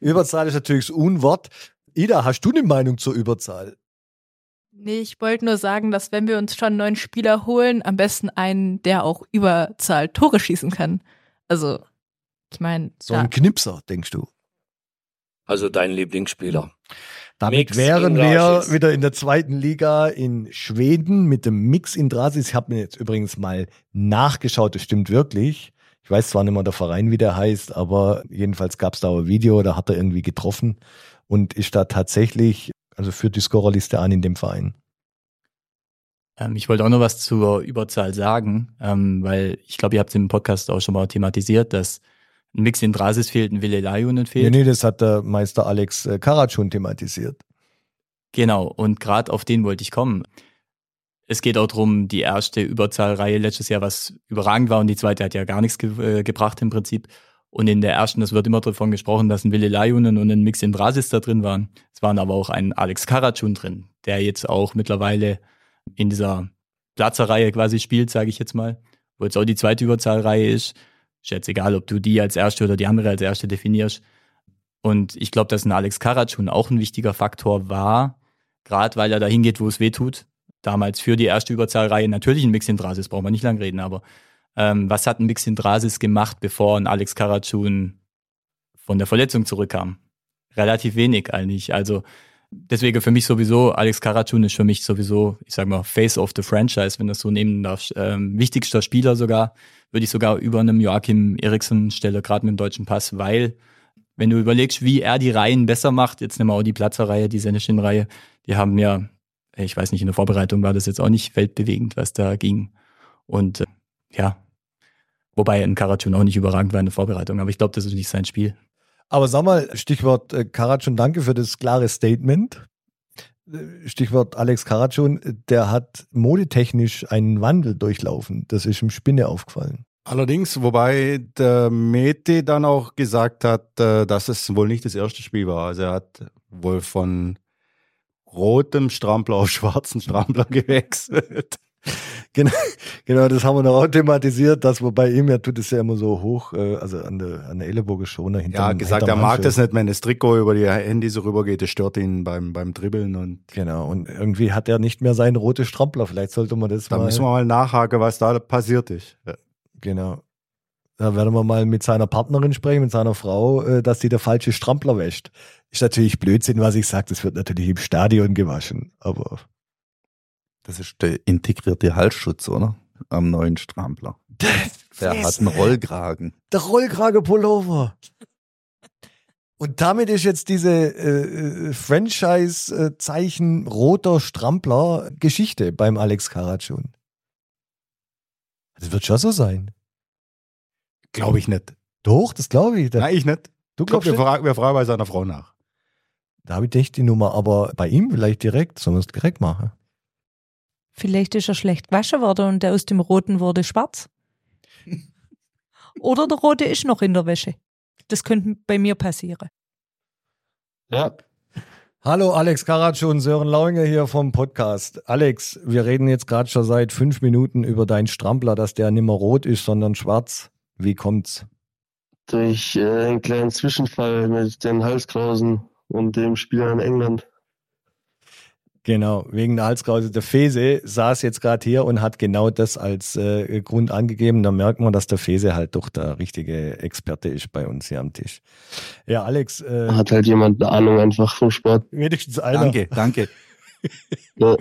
Überzahl ist natürlich das Unwort. Ida, hast du eine Meinung zur Überzahl? Nee, ich wollte nur sagen, dass wenn wir uns schon einen neuen Spieler holen, am besten einen, der auch Überzahl Tore schießen kann. Also, ich meine, So ein Knipser, denkst du? Also dein Lieblingsspieler. Damit Mix wären wir wieder in der zweiten Liga in Schweden mit dem Mix in Drasis. Ich habe mir jetzt übrigens mal nachgeschaut, das stimmt wirklich. Ich weiß zwar nicht mehr der Verein, wie der heißt, aber jedenfalls gab es da ein Video, da hat er irgendwie getroffen und ist da tatsächlich, also führt die Scorerliste an in dem Verein. Ähm, ich wollte auch noch was zur Überzahl sagen, ähm, weil ich glaube, ihr habt es im Podcast auch schon mal thematisiert, dass ein Mix in Drasis fehlt, ein Wille Lajunen Nee, fehlt. nee, das hat der Meister Alex äh, Karat schon thematisiert. Genau, und gerade auf den wollte ich kommen. Es geht auch darum, die erste Überzahlreihe letztes Jahr, was überragend war, und die zweite hat ja gar nichts ge äh, gebracht im Prinzip. Und in der ersten, das wird immer davon gesprochen, dass ein Wille Lajunen und ein Mix in Brasis da drin waren. Es waren aber auch ein Alex Karatschun drin, der jetzt auch mittlerweile in dieser Platzerreihe quasi spielt, sage ich jetzt mal, wo jetzt auch die zweite Überzahlreihe ist. Ist jetzt egal, ob du die als erste oder die andere als erste definierst. Und ich glaube, dass ein Alex Karatschun auch ein wichtiger Faktor war, gerade weil er dahin geht, wo es weh tut. Damals für die erste Überzahlreihe natürlich ein Mix in Drasis, brauchen wir nicht lang reden, aber ähm, was hat ein Mix in Drasis gemacht, bevor ein Alex Karatschun von der Verletzung zurückkam? Relativ wenig eigentlich. Also deswegen für mich sowieso, Alex Karatschun ist für mich sowieso, ich sag mal, Face of the Franchise, wenn das so nehmen darfst. Ähm, wichtigster Spieler sogar, würde ich sogar über einem Joachim Eriksen stelle, gerade mit dem deutschen Pass, weil wenn du überlegst, wie er die Reihen besser macht, jetzt nehmen wir auch die Platzerreihe, die Seneschin-Reihe, die haben ja, ich weiß nicht, in der Vorbereitung war das jetzt auch nicht weltbewegend, was da ging. Und äh, ja, wobei ein Karatschun auch nicht überragend war in der Vorbereitung, aber ich glaube, das ist nicht sein Spiel. Aber sag mal, Stichwort äh, Karatschun, danke für das klare Statement. Stichwort Alex Karatschun, der hat modetechnisch einen Wandel durchlaufen. Das ist im Spinne aufgefallen. Allerdings, wobei der Mete dann auch gesagt hat, äh, dass es wohl nicht das erste Spiel war. Also er hat wohl von rotem Strampler auf schwarzen Strampler gewechselt. Genau, genau, das haben wir noch auch thematisiert, dass wobei ihm ja tut es ja immer so hoch, äh, also an der, an der Ellenbogen schon. Ja, gesagt, er mag das nicht, wenn das Trikot über die Hände so rübergeht, das stört ihn beim, beim Dribbeln und. Genau, und irgendwie hat er nicht mehr seinen roten Strampler. Vielleicht sollte man das Da mal. müssen wir mal nachhaken, was da passiert ist. Ja. Genau. Da werden wir mal mit seiner Partnerin sprechen, mit seiner Frau, äh, dass sie der falsche Strampler wäscht. Ist natürlich Blödsinn, was ich sage. Das wird natürlich im Stadion gewaschen. Aber Das ist der integrierte Halsschutz, oder? Am neuen Strampler. Der hat einen Rollkragen. der Rollkrage-Pullover. Und damit ist jetzt diese äh, äh, Franchise-Zeichen roter Strampler Geschichte beim Alex Karatschun. Das wird schon so sein. Glaube ich nicht. Doch, das glaube ich. Da, Nein, ich nicht. du Ich glaubst wir, nicht? fragen, wir fragen bei seiner Frau nach. Da habe ich nicht die Nummer, aber bei ihm vielleicht direkt. Sollen wir es direkt machen? Vielleicht ist er schlecht gewaschen worden und der aus dem Roten wurde schwarz. Oder der Rote ist noch in der Wäsche. Das könnte bei mir passieren. Ja, Hallo Alex Karatschun, Sören Lauinger hier vom Podcast. Alex, wir reden jetzt gerade schon seit fünf Minuten über deinen Strampler, dass der nicht mehr rot ist, sondern schwarz. Wie kommt's? durch äh, einen kleinen Zwischenfall mit den Halskrausen und dem Spieler in England. Genau, wegen der Halskrause. Der Fese saß jetzt gerade hier und hat genau das als äh, Grund angegeben. Da merkt man, dass der Fese halt doch der richtige Experte ist bei uns hier am Tisch. Ja, Alex, äh, Hat halt jemand eine Ahnung einfach vom Sport. wenigstens einer. Danke, danke. Ja.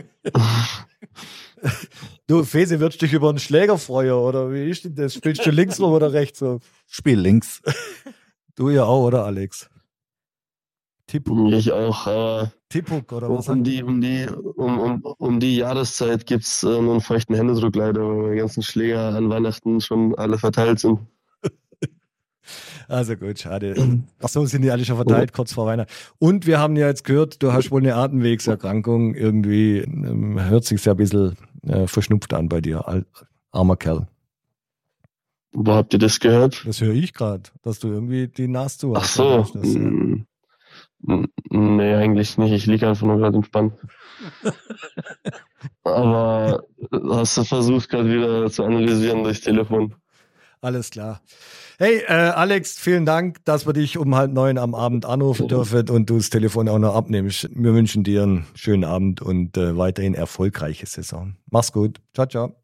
Du, Fese, würdest du dich über einen Schläger freuen, oder wie ist denn das? Spielst du links rum oder rechts rum? Spiel links. Du ja auch, oder Alex? Tippuk, Ich auch, aber Tippuk oder um, was? um die, um die, um, um, um die Jahreszeit gibt's äh, nur einen feuchten Händedruck leider, weil meine ganzen Schläger an Weihnachten schon alle verteilt sind. Also gut, schade. Ach so, sind die alle schon verteilt, kurz vor Weihnachten. Und wir haben ja jetzt gehört, du hast wohl eine Atemwegserkrankung. Irgendwie ähm, hört sich ja ein bisschen äh, verschnupft an bei dir, al- armer Kerl. Wo habt ihr das gehört? Das höre ich gerade, dass du irgendwie die Nase zu Ach hast. so. Das, äh, mm, mm, Nee, eigentlich nicht. Ich liege einfach nur gerade entspannt. Aber hast du versucht gerade wieder zu analysieren durchs Telefon? Alles klar. Hey, äh, Alex, vielen Dank, dass wir dich um halb neun am Abend anrufen dürfen und du das Telefon auch noch abnimmst. Wir wünschen dir einen schönen Abend und äh, weiterhin erfolgreiche Saison. Mach's gut. Ciao, ciao.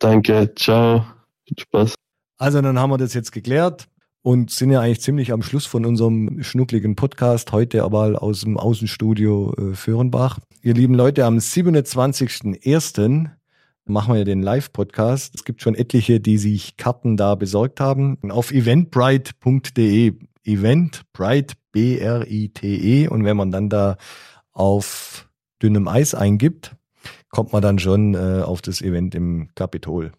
Danke, ciao. Viel Spaß. Also, dann haben wir das jetzt geklärt und sind ja eigentlich ziemlich am Schluss von unserem schnuckligen Podcast, heute aber aus dem Außenstudio äh, Föhrenbach. Ihr lieben Leute, am 27.01. machen wir ja den Live-Podcast. Es gibt schon etliche, die sich Karten da besorgt haben. Auf eventbrite.de, Eventbrite, B-R-I-T-E. Und wenn man dann da auf dünnem Eis eingibt, kommt man dann schon äh, auf das Event im Kapitol.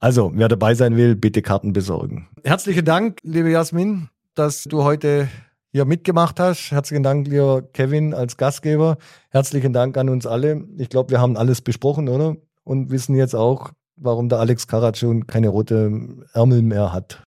Also, wer dabei sein will, bitte Karten besorgen. Herzlichen Dank, liebe Jasmin, dass du heute hier mitgemacht hast. Herzlichen Dank, lieber Kevin, als Gastgeber. Herzlichen Dank an uns alle. Ich glaube, wir haben alles besprochen, oder? Und wissen jetzt auch, warum der Alex Karat schon keine rote Ärmel mehr hat.